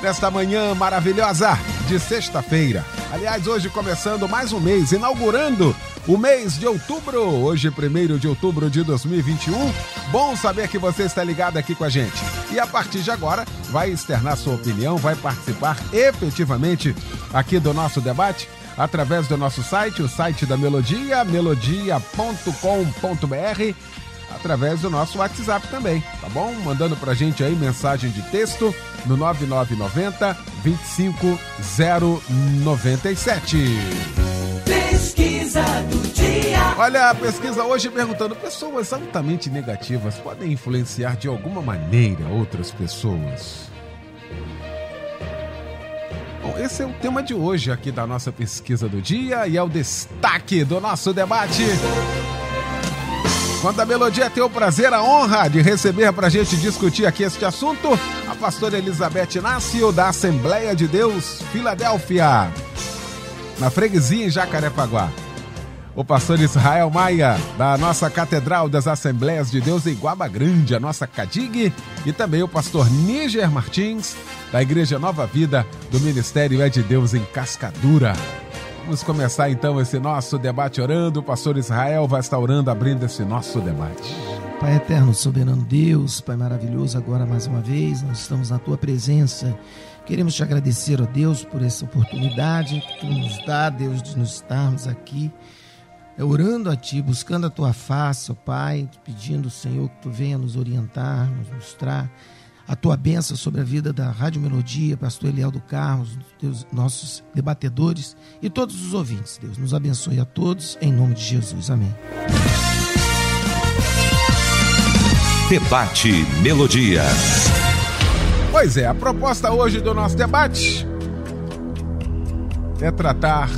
nesta manhã maravilhosa de sexta-feira. Aliás, hoje começando mais um mês, inaugurando o mês de outubro, hoje 1 de outubro de 2021. Bom saber que você está ligado aqui com a gente. E a partir de agora, vai externar sua opinião, vai participar efetivamente aqui do nosso debate através do nosso site, o site da Melodia, melodia.com.br através do nosso WhatsApp também, tá bom? Mandando pra gente aí mensagem de texto no 9990 25097. Pesquisa do dia. Olha a pesquisa hoje perguntando: pessoas altamente negativas podem influenciar de alguma maneira outras pessoas? Bom, esse é o tema de hoje aqui da nossa pesquisa do dia e é o destaque do nosso debate. Quando a Melodia tem o prazer, a honra de receber para a gente discutir aqui este assunto, a pastora Elizabeth Inácio, da Assembleia de Deus, Filadélfia, na freguesia em Jacarepaguá. O pastor Israel Maia, da nossa Catedral das Assembleias de Deus em Guaba Grande, a nossa CADIG, e também o pastor Níger Martins, da Igreja Nova Vida, do Ministério É de Deus em Cascadura. Vamos começar então esse nosso debate orando. O pastor Israel vai estar orando, abrindo esse nosso debate. Pai eterno, soberano Deus, Pai maravilhoso, agora mais uma vez nós estamos na tua presença. Queremos te agradecer, ó Deus, por essa oportunidade que tu nos dá, Deus, de nos estarmos aqui orando a ti, buscando a tua face, ó Pai, pedindo, Senhor, que tu venha nos orientar, nos mostrar a tua bênção sobre a vida da Rádio Melodia, pastor Eliel do Carlos, Deus, nossos debatedores e todos os ouvintes. Deus nos abençoe a todos, em nome de Jesus. Amém. Debate Melodia. Pois é, a proposta hoje do nosso debate é tratar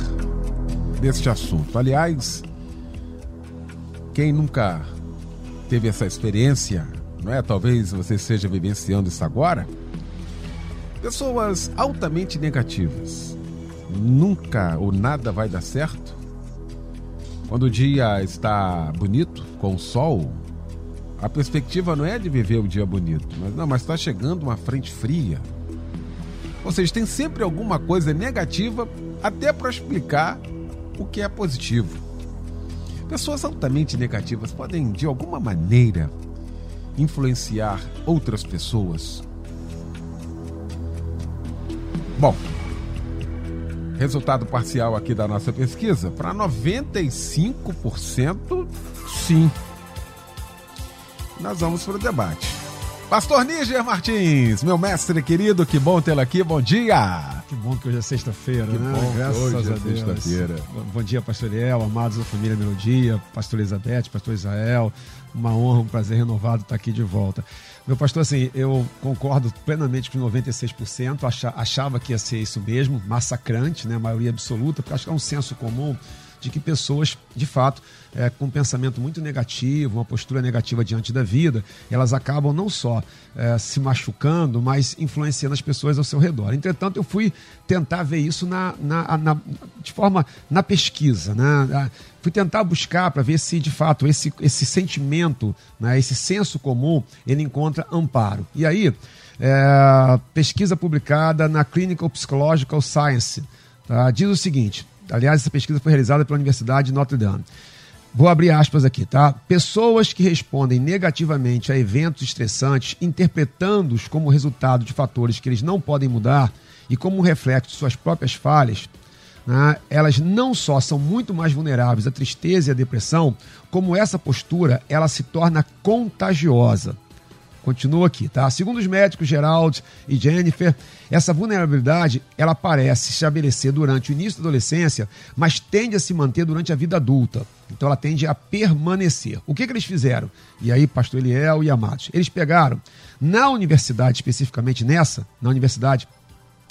deste assunto. Aliás, quem nunca teve essa experiência não é? Talvez você esteja vivenciando isso agora. Pessoas altamente negativas. Nunca ou nada vai dar certo. Quando o dia está bonito, com sol, a perspectiva não é de viver o dia bonito, mas não, mas está chegando uma frente fria. Ou seja, tem sempre alguma coisa negativa até para explicar o que é positivo. Pessoas altamente negativas podem, de alguma maneira, influenciar outras pessoas? Bom, resultado parcial aqui da nossa pesquisa: para 95%, sim. Nós vamos para o debate. Pastor Níger Martins, meu mestre querido, que bom tê-lo aqui, bom dia! Que bom que hoje é sexta-feira, né? Bom Graças hoje a é Deus. sexta-feira. Bom, dia, pastor Eliel, amados da família Melodia, pastor Elizabeth, pastor Israel. Uma honra, um prazer renovado estar aqui de volta. Meu pastor, assim, eu concordo plenamente com 96%, acha- achava que ia ser isso mesmo, massacrante, né? maioria absoluta, porque acho que é um senso comum de que pessoas, de fato, é, com um pensamento muito negativo, uma postura negativa diante da vida, elas acabam não só é, se machucando, mas influenciando as pessoas ao seu redor. Entretanto, eu fui tentar ver isso na, na- na- de forma na pesquisa, né? Fui tentar buscar para ver se, de fato, esse, esse sentimento, né, esse senso comum, ele encontra amparo. E aí, é, pesquisa publicada na Clinical Psychological Science tá, diz o seguinte: aliás, essa pesquisa foi realizada pela Universidade de Notre Dame. Vou abrir aspas aqui, tá? Pessoas que respondem negativamente a eventos estressantes, interpretando-os como resultado de fatores que eles não podem mudar e como um reflexo de suas próprias falhas, né, elas não só são muito mais vulneráveis à tristeza e à depressão, como essa postura ela se torna contagiosa. Continua aqui, tá? Segundo os médicos Gerald e Jennifer, essa vulnerabilidade ela parece se estabelecer durante o início da adolescência, mas tende a se manter durante a vida adulta. Então ela tende a permanecer. O que, que eles fizeram? E aí, pastor Eliel e Amados, eles pegaram na universidade, especificamente nessa, na universidade,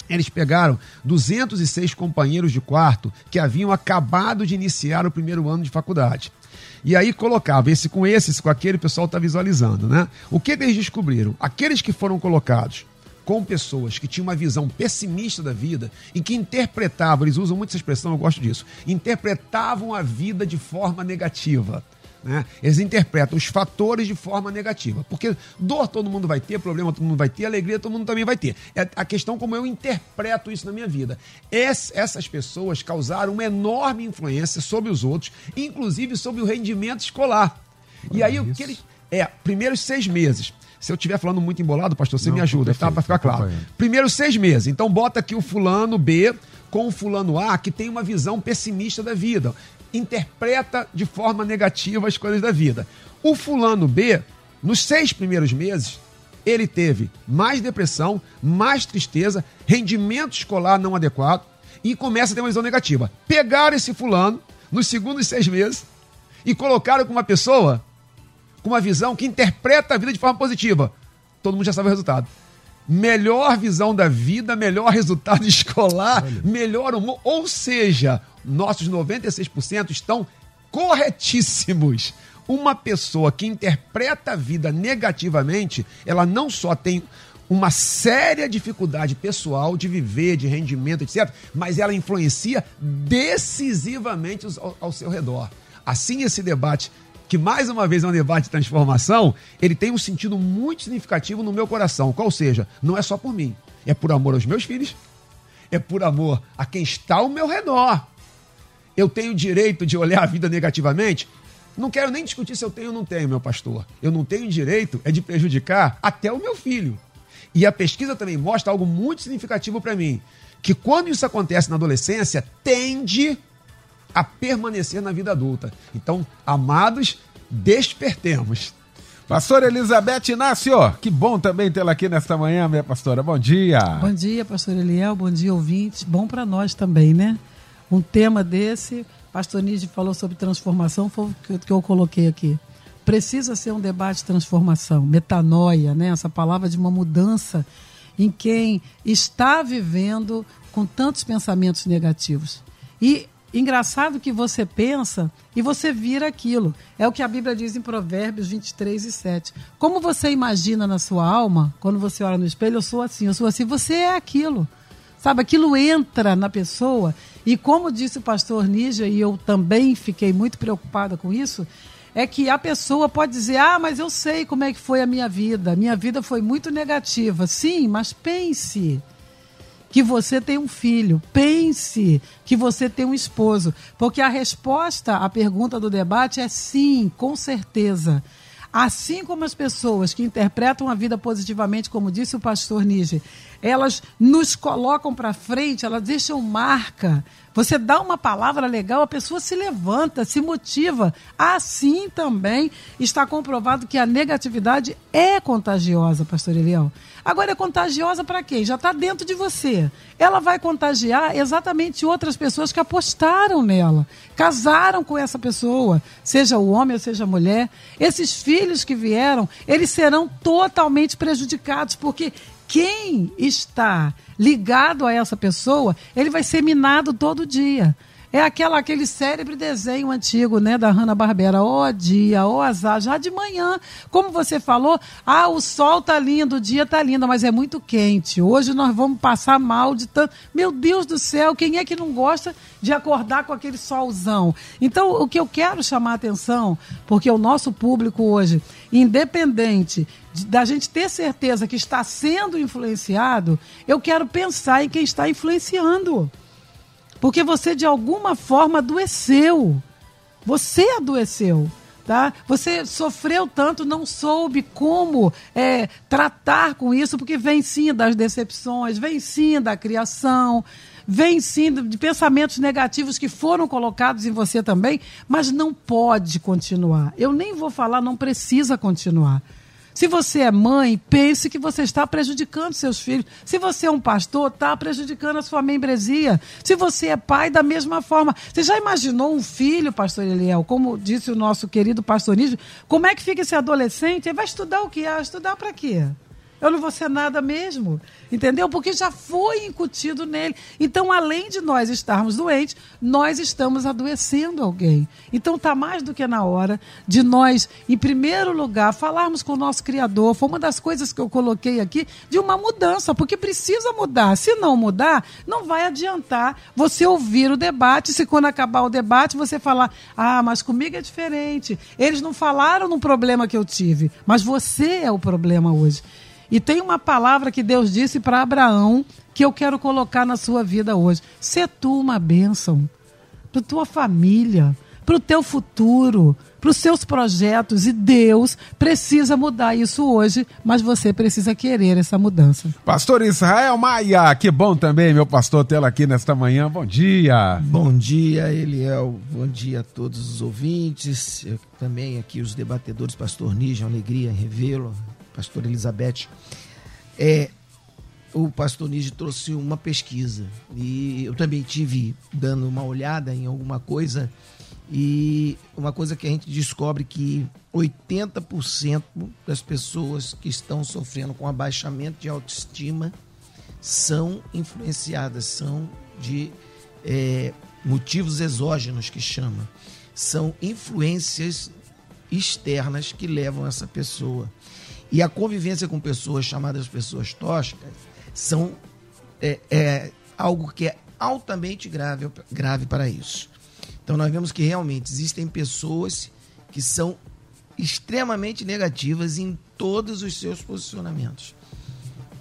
Eles pegaram 206 companheiros de quarto que haviam acabado de iniciar o primeiro ano de faculdade. E aí colocava esse com esse, esse com aquele, o pessoal está visualizando, né? O que eles descobriram? Aqueles que foram colocados com pessoas que tinham uma visão pessimista da vida e que interpretavam, eles usam muito essa expressão, eu gosto disso, interpretavam a vida de forma negativa. Né? Eles interpretam os fatores de forma negativa. Porque dor todo mundo vai ter, problema todo mundo vai ter, alegria todo mundo também vai ter. É a questão como eu interpreto isso na minha vida. Es, essas pessoas causaram uma enorme influência sobre os outros, inclusive sobre o rendimento escolar. e aí, o que eles. É, primeiros seis meses. Se eu estiver falando muito embolado, pastor, você Não, me ajuda, tá? Para ficar claro. Primeiros seis meses. Então, bota aqui o fulano B com o fulano A que tem uma visão pessimista da vida interpreta de forma negativa as coisas da vida. O fulano B, nos seis primeiros meses, ele teve mais depressão, mais tristeza, rendimento escolar não adequado e começa a ter uma visão negativa. Pegaram esse fulano nos segundos seis meses e colocaram com uma pessoa com uma visão que interpreta a vida de forma positiva. Todo mundo já sabe o resultado. Melhor visão da vida, melhor resultado escolar, Olha. melhor humor. Ou seja, nossos 96% estão corretíssimos. Uma pessoa que interpreta a vida negativamente, ela não só tem uma séria dificuldade pessoal de viver, de rendimento, etc., mas ela influencia decisivamente ao, ao seu redor. Assim, esse debate que mais uma vez é um debate de transformação, ele tem um sentido muito significativo no meu coração. Qual seja, não é só por mim, é por amor aos meus filhos, é por amor a quem está ao meu redor eu tenho direito de olhar a vida negativamente? Não quero nem discutir se eu tenho ou não tenho, meu pastor. Eu não tenho direito é de prejudicar até o meu filho. E a pesquisa também mostra algo muito significativo para mim, que quando isso acontece na adolescência, tende a permanecer na vida adulta. Então, amados, despertemos. Pastora Elizabeth Inácio, que bom também tê-la aqui nesta manhã, minha pastora. Bom dia. Bom dia, pastor Eliel. Bom dia, ouvintes. Bom para nós também, né? um tema desse. Pastor Nide falou sobre transformação, foi o que eu coloquei aqui. Precisa ser um debate de transformação, metanoia, né? essa palavra de uma mudança em quem está vivendo com tantos pensamentos negativos. E engraçado que você pensa e você vira aquilo. É o que a Bíblia diz em Provérbios 23 e 7. Como você imagina na sua alma, quando você olha no espelho, eu sou assim, eu sou assim, você é aquilo. Sabe, aquilo entra na pessoa. E como disse o pastor Nígia, e eu também fiquei muito preocupada com isso, é que a pessoa pode dizer: Ah, mas eu sei como é que foi a minha vida. Minha vida foi muito negativa. Sim, mas pense que você tem um filho, pense que você tem um esposo, porque a resposta à pergunta do debate é sim, com certeza. Assim como as pessoas que interpretam a vida positivamente, como disse o pastor Níger, elas nos colocam para frente, elas deixam marca. Você dá uma palavra legal, a pessoa se levanta, se motiva. Assim também está comprovado que a negatividade é contagiosa, pastor Eliel. Agora é contagiosa para quem? Já está dentro de você. Ela vai contagiar exatamente outras pessoas que apostaram nela, casaram com essa pessoa, seja o homem ou seja a mulher. Esses filhos que vieram, eles serão totalmente prejudicados, porque quem está ligado a essa pessoa, ele vai ser minado todo dia. É aquela, aquele cérebro desenho antigo, né, da Hanna-Barbera. Ó oh, dia, ó oh, azar, já de manhã. Como você falou, ah, o sol tá lindo, o dia tá lindo, mas é muito quente. Hoje nós vamos passar mal de tanto... Meu Deus do céu, quem é que não gosta de acordar com aquele solzão? Então, o que eu quero chamar a atenção, porque o nosso público hoje, independente da gente ter certeza que está sendo influenciado, eu quero pensar em quem está influenciando. Porque você de alguma forma adoeceu. Você adoeceu. Tá? Você sofreu tanto, não soube como é, tratar com isso, porque vem sim das decepções, vem sim da criação, vem sim de pensamentos negativos que foram colocados em você também, mas não pode continuar. Eu nem vou falar, não precisa continuar. Se você é mãe, pense que você está prejudicando seus filhos. Se você é um pastor, está prejudicando a sua membresia. Se você é pai, da mesma forma. Você já imaginou um filho, pastor Eliel, como disse o nosso querido pastorismo, como é que fica esse adolescente? Ele vai estudar o quê? Ah, estudar para quê? Eu não vou ser nada mesmo. Entendeu? Porque já foi incutido nele. Então, além de nós estarmos doentes, nós estamos adoecendo alguém. Então, está mais do que na hora de nós, em primeiro lugar, falarmos com o nosso Criador. Foi uma das coisas que eu coloquei aqui de uma mudança, porque precisa mudar. Se não mudar, não vai adiantar você ouvir o debate. Se quando acabar o debate você falar, ah, mas comigo é diferente. Eles não falaram no problema que eu tive, mas você é o problema hoje. E tem uma palavra que Deus disse para Abraão que eu quero colocar na sua vida hoje. Se tu uma bênção para tua família, para o teu futuro, para os seus projetos. E Deus precisa mudar isso hoje, mas você precisa querer essa mudança. Pastor Israel Maia, que bom também, meu pastor, tê-lo aqui nesta manhã. Bom dia. Bom dia, Eliel. Bom dia a todos os ouvintes. Eu, também aqui os debatedores, pastor Nígia, alegria em revê-lo pastor Elizabeth, é, o pastor Nige trouxe uma pesquisa e eu também tive dando uma olhada em alguma coisa e uma coisa que a gente descobre que 80% das pessoas que estão sofrendo com abaixamento de autoestima são influenciadas, são de é, motivos exógenos que chama, são influências externas que levam essa pessoa e a convivência com pessoas chamadas pessoas tóxicas são é, é algo que é altamente grave, grave para isso. Então nós vemos que realmente existem pessoas que são extremamente negativas em todos os seus posicionamentos.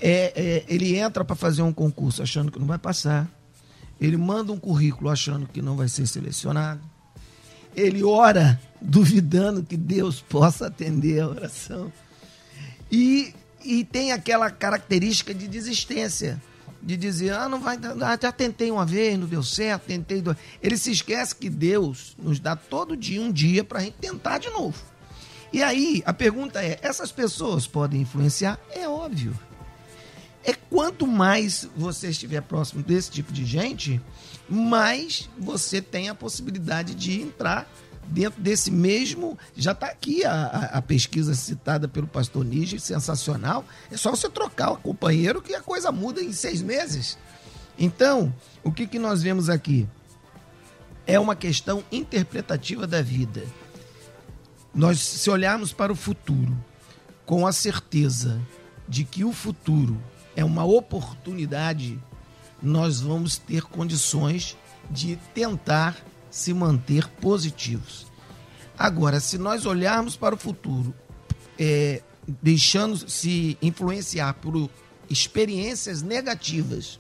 É, é, ele entra para fazer um concurso achando que não vai passar. Ele manda um currículo achando que não vai ser selecionado. Ele ora duvidando que Deus possa atender a oração. E, e tem aquela característica de desistência. De dizer, ah, não vai, ah, já tentei uma vez, não deu certo, tentei. Dois. Ele se esquece que Deus nos dá todo dia um dia para a gente tentar de novo. E aí, a pergunta é: essas pessoas podem influenciar? É óbvio. É quanto mais você estiver próximo desse tipo de gente, mais você tem a possibilidade de entrar dentro desse mesmo. Já está aqui a, a, pesquisa citada pelo pastor Nige, sensacional. É só você trocar o companheiro que a coisa muda em seis meses. Então, o que, que nós vemos aqui? É uma questão interpretativa da vida. Nós, se olharmos para o futuro com a certeza de que o futuro é uma oportunidade, nós vamos ter condições de tentar se manter positivos. Agora, se nós olharmos para o futuro, é, deixando se influenciar por experiências negativas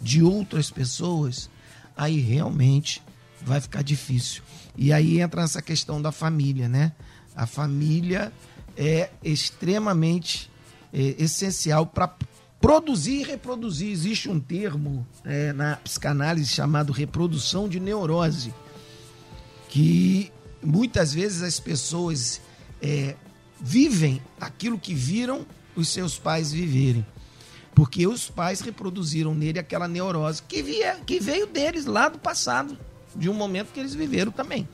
de outras pessoas, aí realmente vai ficar difícil. E aí entra essa questão da família, né? A família é extremamente é, essencial para produzir e reproduzir. Existe um termo é, na psicanálise chamado reprodução de neurose que muitas vezes as pessoas é, vivem aquilo que viram os seus pais viverem. Porque os pais reproduziram nele aquela neurose que, via, que veio deles lá do passado, de um momento que eles viveram também.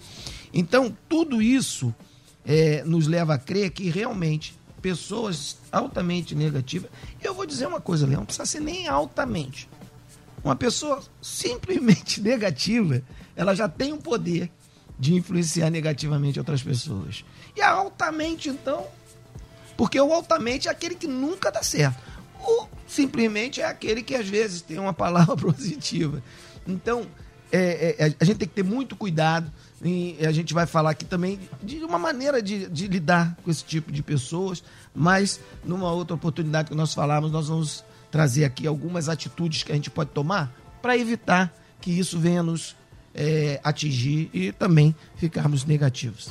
Então, tudo isso é, nos leva a crer que realmente pessoas altamente negativas. Eu vou dizer uma coisa, Leão, não precisa ser nem altamente. Uma pessoa simplesmente negativa, ela já tem um poder de influenciar negativamente outras pessoas. E a altamente, então, porque o altamente é aquele que nunca dá certo. O simplesmente é aquele que às vezes tem uma palavra positiva. Então, é, é, a gente tem que ter muito cuidado. E a gente vai falar aqui também de uma maneira de, de lidar com esse tipo de pessoas, mas numa outra oportunidade que nós falamos, nós vamos trazer aqui algumas atitudes que a gente pode tomar para evitar que isso venha nos é, atingir e também ficarmos negativos.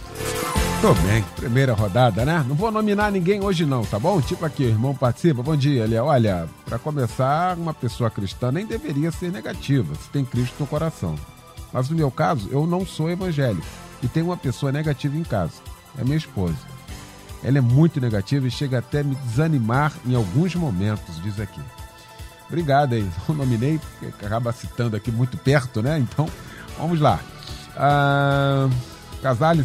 Tô bem, primeira rodada, né? Não vou nominar ninguém hoje não, tá bom? Tipo aqui, irmão participa. Bom dia, Elia. Olha, para começar, uma pessoa cristã nem deveria ser negativa, se tem Cristo no coração. Mas no meu caso, eu não sou evangélico e tenho uma pessoa negativa em casa. É minha esposa. Ela é muito negativa e chega até me desanimar em alguns momentos, diz aqui. Obrigado aí. Não nominei, porque acaba citando aqui muito perto, né? Então, Vamos lá. Ah,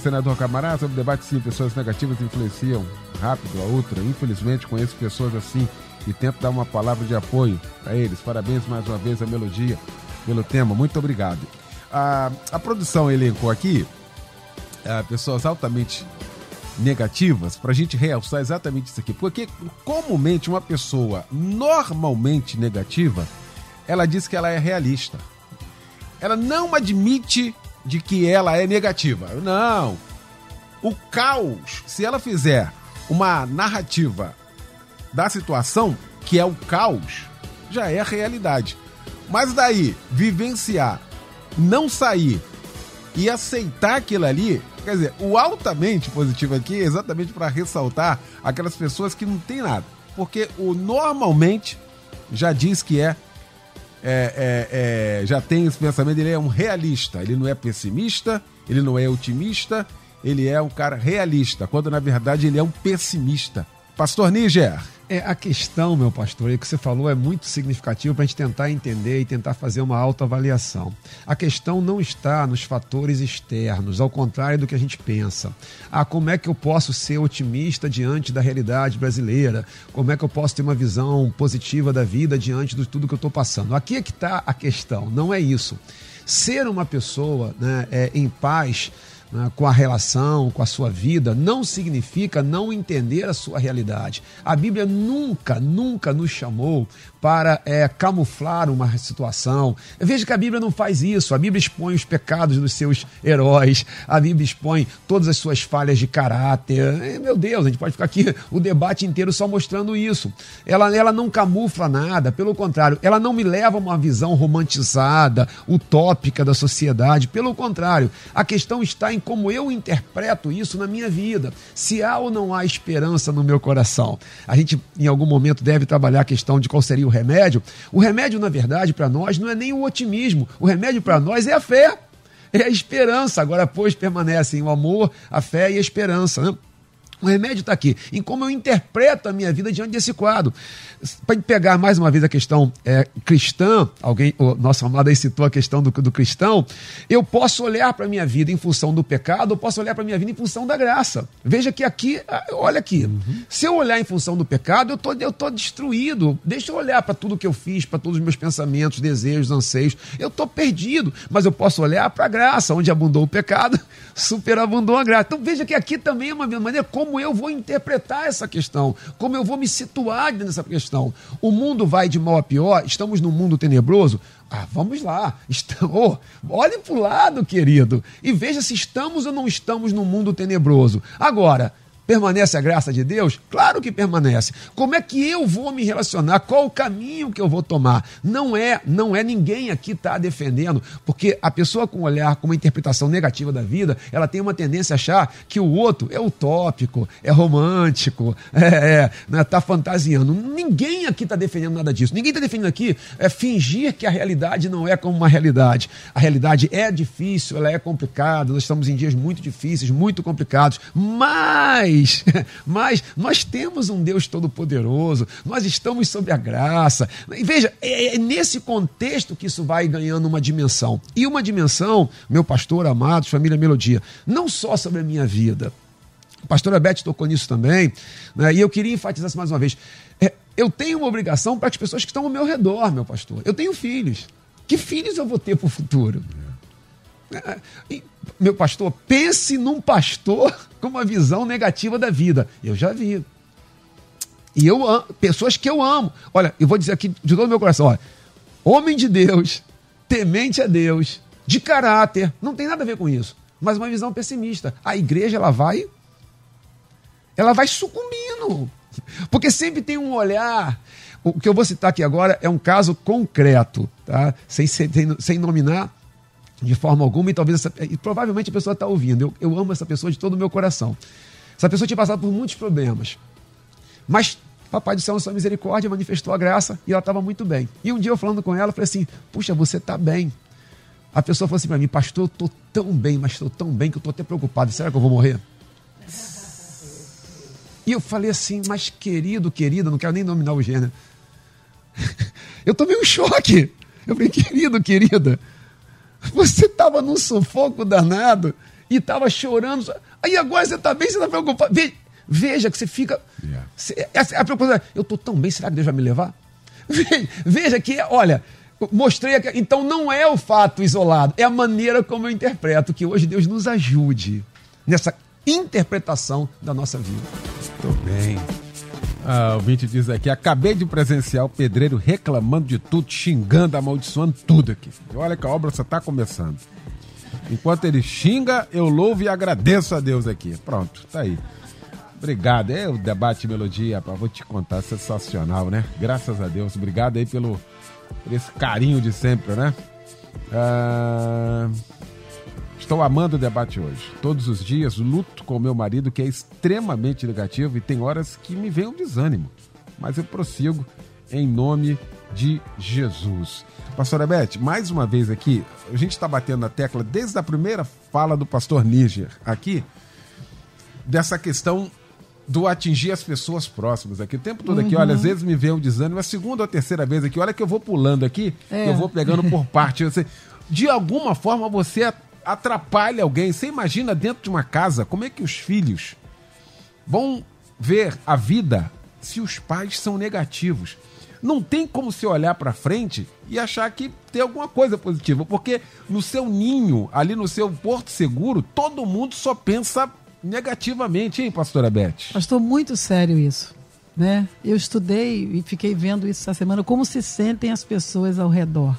senador Camará, sobre o debate sim, pessoas negativas influenciam rápido a outra. Infelizmente conheço pessoas assim e tento dar uma palavra de apoio a eles. Parabéns mais uma vez a melodia pelo tema. Muito obrigado. A, a produção elencou aqui a, pessoas altamente negativas para a gente realçar exatamente isso aqui. Porque comumente uma pessoa normalmente negativa, ela diz que ela é realista. Ela não admite de que ela é negativa. Não. O caos, se ela fizer uma narrativa da situação, que é o caos, já é a realidade. Mas daí, vivenciar, não sair e aceitar aquilo ali, quer dizer, o altamente positivo aqui é exatamente para ressaltar aquelas pessoas que não tem nada. Porque o normalmente já diz que é é, é, é, já tem esse pensamento, ele é um realista, ele não é pessimista, ele não é otimista, ele é um cara realista, quando na verdade ele é um pessimista. Pastor Níger. É, a questão, meu pastor, e que você falou é muito significativo para a gente tentar entender e tentar fazer uma autoavaliação. A questão não está nos fatores externos, ao contrário do que a gente pensa. Ah, como é que eu posso ser otimista diante da realidade brasileira? Como é que eu posso ter uma visão positiva da vida diante de tudo que eu estou passando? Aqui é que está a questão, não é isso. Ser uma pessoa né, é, em paz né, com a relação, com a sua vida, não significa não entender a sua realidade. A Bíblia nunca, nunca nos chamou para é, camuflar uma situação. Veja que a Bíblia não faz isso. A Bíblia expõe os pecados dos seus heróis, a Bíblia expõe todas as suas falhas de caráter. Meu Deus, a gente pode ficar aqui o debate inteiro só mostrando isso. Ela, ela não camufla nada, pelo contrário, ela não me leva a uma visão romantizada, utópica da sociedade. Pelo contrário, a questão está em como eu interpreto isso na minha vida. Se há ou não há esperança no meu coração. A gente, em algum momento, deve trabalhar a questão de qual seria o remédio. O remédio, na verdade, para nós não é nem o otimismo. O remédio para nós é a fé. É a esperança. Agora, pois, permanecem o amor, a fé e a esperança. Né? O remédio está aqui, em como eu interpreto a minha vida diante desse quadro. Para pegar mais uma vez a questão é, cristã, alguém, o nosso amado aí citou a questão do, do cristão, eu posso olhar para a minha vida em função do pecado, ou posso olhar para a minha vida em função da graça. Veja que aqui, ah, olha aqui, uhum. se eu olhar em função do pecado, eu tô, estou tô destruído. Deixa eu olhar para tudo que eu fiz, para todos os meus pensamentos, desejos, anseios. Eu estou perdido, mas eu posso olhar para a graça, onde abundou o pecado, superabundou a graça. Então veja que aqui também é uma maneira como como eu vou interpretar essa questão, como eu vou me situar nessa questão. O mundo vai de mal a pior, estamos num mundo tenebroso. Ah, vamos lá. Estamos, olhe para o lado, querido, e veja se estamos ou não estamos num mundo tenebroso. Agora, Permanece a graça de Deus? Claro que permanece. Como é que eu vou me relacionar? Qual o caminho que eu vou tomar? Não é, não é ninguém aqui está defendendo, porque a pessoa com um olhar, com uma interpretação negativa da vida, ela tem uma tendência a achar que o outro é utópico, é romântico, é, é né, tá fantasiando. Ninguém aqui está defendendo nada disso. Ninguém está defendendo aqui é fingir que a realidade não é como uma realidade. A realidade é difícil, ela é complicada, nós estamos em dias muito difíceis, muito complicados, mas mas, mas nós temos um Deus todo-poderoso, nós estamos sob a graça. E veja, é, é nesse contexto que isso vai ganhando uma dimensão. E uma dimensão, meu pastor amado, família Melodia, não só sobre a minha vida. A pastora Beth tocou nisso também, né? e eu queria enfatizar isso mais uma vez. É, eu tenho uma obrigação para as pessoas que estão ao meu redor, meu pastor. Eu tenho filhos. Que filhos eu vou ter para o futuro? É, e, meu pastor, pense num pastor com uma visão negativa da vida. Eu já vi. E eu amo, pessoas que eu amo. Olha, eu vou dizer aqui de todo o meu coração, olha, homem de Deus, temente a Deus, de caráter, não tem nada a ver com isso, mas uma visão pessimista. A igreja ela vai ela vai sucumbindo. Porque sempre tem um olhar. O que eu vou citar aqui agora é um caso concreto, tá? Sem, sem, sem nominar de forma alguma, e talvez essa, e provavelmente a pessoa está ouvindo. Eu, eu amo essa pessoa de todo o meu coração. Essa pessoa tinha passado por muitos problemas. Mas Papai do céu, na sua misericórdia, manifestou a graça e ela estava muito bem. E um dia eu falando com ela, eu falei assim: Puxa, você está bem. A pessoa falou assim para mim: Pastor, eu estou tão bem, mas estou tão bem que eu estou até preocupado. Será que eu vou morrer? E eu falei assim: Mas querido, querida, não quero nem nominar o gênero. eu tomei um choque. Eu falei: Querido, querida, você estava num sufoco danado e estava chorando. Aí agora você está bem, você está preocupado. Veja, veja, que você fica. Yeah. Você- essa é a preocupação. Eu estou tão bem, será que Deus vai me levar? Veja, que, olha, mostrei aqui. Então não é o fato isolado, é a maneira como eu interpreto. Que hoje Deus nos ajude nessa interpretação da nossa vida. Muito bem. Ah, o Vinte diz aqui: acabei de presenciar o pedreiro reclamando de tudo, xingando, amaldiçoando tudo aqui. Olha que a obra só está começando. Enquanto ele xinga, eu louvo e agradeço a Deus aqui. Pronto, tá aí. Obrigado. É o debate melodia, rapaz, vou te contar, sensacional, né? Graças a Deus. Obrigado aí pelo por esse carinho de sempre, né? Ah, Estou amando o debate hoje. Todos os dias luto com meu marido, que é extremamente negativo, e tem horas que me vem um desânimo. Mas eu prossigo em nome de Jesus. Pastora Beth, mais uma vez aqui, a gente está batendo na tecla desde a primeira fala do pastor Níger aqui, dessa questão do atingir as pessoas próximas aqui. O tempo todo aqui, olha, às vezes me vem um desânimo, a segunda ou a terceira vez aqui, olha que eu vou pulando aqui, É. eu vou pegando por parte. Você- de alguma forma você atrapalha alguém. Você imagina dentro de uma casa, como é que os filhos vão ver a vida se os pais são negativos. Não tem como você olhar para frente e achar que tem alguma coisa positiva, porque no seu ninho, ali no seu porto seguro, todo mundo só pensa negativamente, hein, pastora Beth? Pastor, muito sério isso. Né? Eu estudei e fiquei vendo isso essa semana, como se sentem as pessoas ao redor.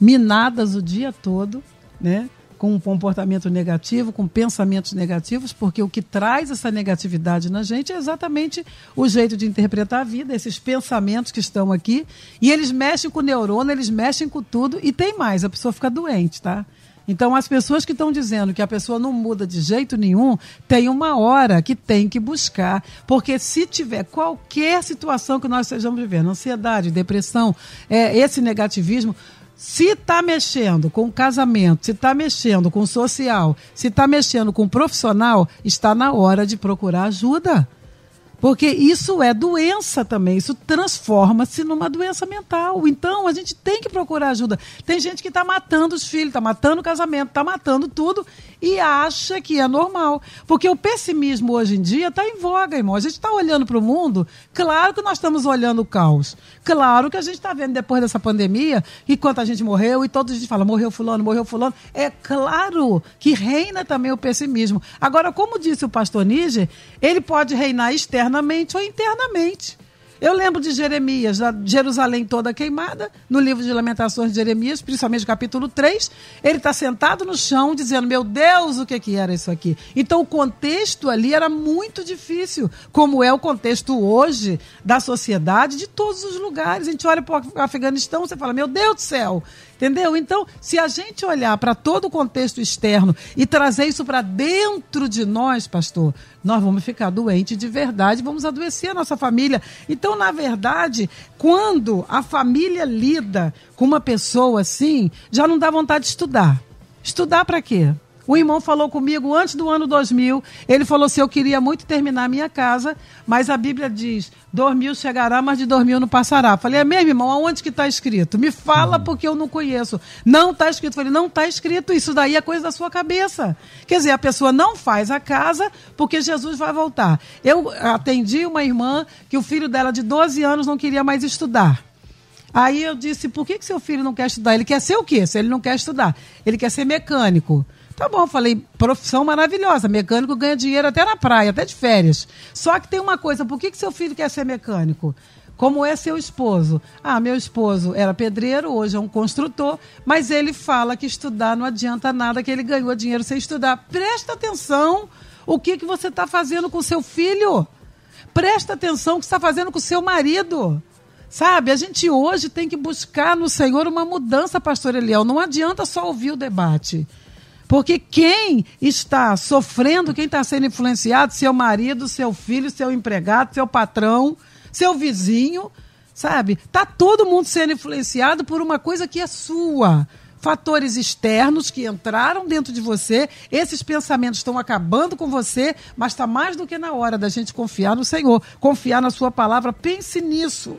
Minadas o dia todo, né? com um comportamento negativo, com pensamentos negativos, porque o que traz essa negatividade na gente é exatamente o jeito de interpretar a vida, esses pensamentos que estão aqui, e eles mexem com o neurônio, eles mexem com tudo, e tem mais, a pessoa fica doente, tá? Então, as pessoas que estão dizendo que a pessoa não muda de jeito nenhum, tem uma hora que tem que buscar. Porque se tiver qualquer situação que nós estejamos vivendo, ansiedade, depressão, é, esse negativismo, se está mexendo com casamento, se está mexendo com social, se está mexendo com profissional, está na hora de procurar ajuda. Porque isso é doença também, isso transforma-se numa doença mental. Então a gente tem que procurar ajuda. Tem gente que está matando os filhos, está matando o casamento, está matando tudo e acha que é normal. Porque o pessimismo hoje em dia está em voga, irmão. A gente está olhando para o mundo, claro que nós estamos olhando o caos. Claro que a gente está vendo depois dessa pandemia que quanta gente morreu e todos a gente fala, morreu fulano, morreu fulano. É claro que reina também o pessimismo. Agora, como disse o pastor Níger, ele pode reinar externamente ou internamente. Eu lembro de Jeremias, da Jerusalém toda queimada, no livro de Lamentações de Jeremias, principalmente capítulo 3. Ele está sentado no chão dizendo: Meu Deus, o que, que era isso aqui? Então o contexto ali era muito difícil, como é o contexto hoje da sociedade de todos os lugares. A gente olha para o Afeganistão, você fala: Meu Deus do céu, Entendeu? Então, se a gente olhar para todo o contexto externo e trazer isso para dentro de nós, pastor, nós vamos ficar doentes de verdade, vamos adoecer a nossa família. Então, na verdade, quando a família lida com uma pessoa assim, já não dá vontade de estudar. Estudar para quê? O irmão falou comigo antes do ano 2000. Ele falou assim: Eu queria muito terminar a minha casa, mas a Bíblia diz: dormil chegará, mas de dormil não passará. Falei: É mesmo, irmão? Aonde que está escrito? Me fala porque eu não conheço. Não está escrito. Falei: Não está escrito. Isso daí é coisa da sua cabeça. Quer dizer, a pessoa não faz a casa porque Jesus vai voltar. Eu atendi uma irmã que o filho dela de 12 anos não queria mais estudar. Aí eu disse: Por que, que seu filho não quer estudar? Ele quer ser o quê? Se ele não quer estudar? Ele quer ser mecânico. Tá bom, falei, profissão maravilhosa. Mecânico ganha dinheiro até na praia, até de férias. Só que tem uma coisa, por que, que seu filho quer ser mecânico? Como é seu esposo? Ah, meu esposo era pedreiro, hoje é um construtor, mas ele fala que estudar não adianta nada, que ele ganhou dinheiro sem estudar. Presta atenção o que, que você está fazendo com seu filho. Presta atenção o que está fazendo com seu marido. Sabe, a gente hoje tem que buscar no Senhor uma mudança, pastor Eliel. Não adianta só ouvir o debate. Porque quem está sofrendo, quem está sendo influenciado, seu marido, seu filho, seu empregado, seu patrão, seu vizinho, sabe? Tá todo mundo sendo influenciado por uma coisa que é sua. Fatores externos que entraram dentro de você, esses pensamentos estão acabando com você, mas está mais do que na hora da gente confiar no Senhor, confiar na Sua palavra. Pense nisso.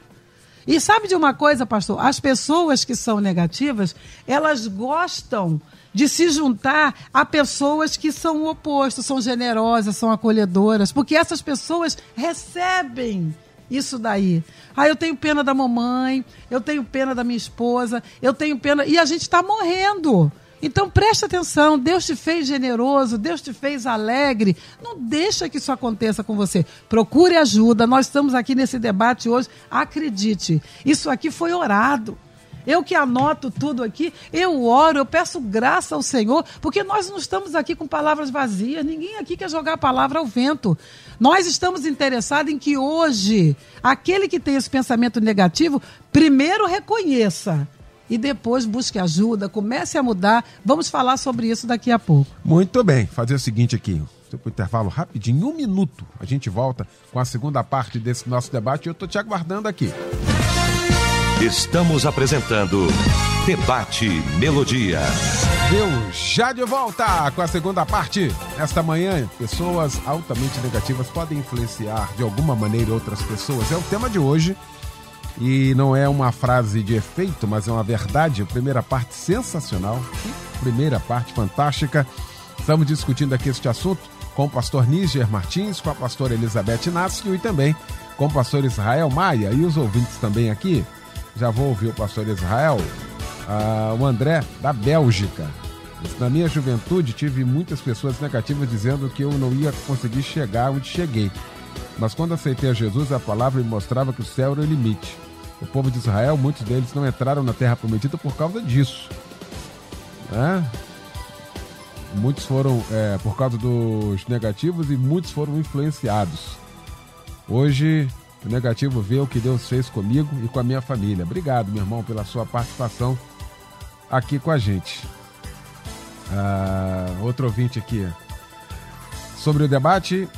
E sabe de uma coisa, pastor? As pessoas que são negativas, elas gostam de se juntar a pessoas que são o oposto, são generosas, são acolhedoras, porque essas pessoas recebem isso daí. Ah, eu tenho pena da mamãe, eu tenho pena da minha esposa, eu tenho pena. E a gente está morrendo. Então preste atenção, Deus te fez generoso, Deus te fez alegre. Não deixa que isso aconteça com você. Procure ajuda. Nós estamos aqui nesse debate hoje. Acredite, isso aqui foi orado. Eu que anoto tudo aqui, eu oro, eu peço graça ao Senhor, porque nós não estamos aqui com palavras vazias, ninguém aqui quer jogar a palavra ao vento. Nós estamos interessados em que hoje, aquele que tem esse pensamento negativo, primeiro reconheça e depois busque ajuda, comece a mudar. Vamos falar sobre isso daqui a pouco. Muito bem, fazer o seguinte aqui. Para o intervalo rapidinho, um minuto. A gente volta com a segunda parte desse nosso debate e eu estou te aguardando aqui. Estamos apresentando Debate Melodia. Deus já de volta com a segunda parte. Esta manhã, pessoas altamente negativas podem influenciar de alguma maneira outras pessoas. É o tema de hoje. E não é uma frase de efeito, mas é uma verdade. Primeira parte sensacional. Primeira parte fantástica. Estamos discutindo aqui este assunto com o pastor Níger Martins, com a pastora Elizabeth Inácio e também com o pastor Israel Maia e os ouvintes também aqui. Já vou ouvir o pastor Israel, uh, o André da Bélgica. Na minha juventude tive muitas pessoas negativas dizendo que eu não ia conseguir chegar onde cheguei. Mas quando aceitei a Jesus, a palavra me mostrava que o céu era o limite. O povo de Israel, muitos deles não entraram na terra prometida por causa disso. É? Muitos foram é, por causa dos negativos e muitos foram influenciados. Hoje, o negativo vê o que Deus fez comigo e com a minha família. Obrigado, meu irmão, pela sua participação aqui com a gente. Ah, outro ouvinte aqui. Sobre o debate,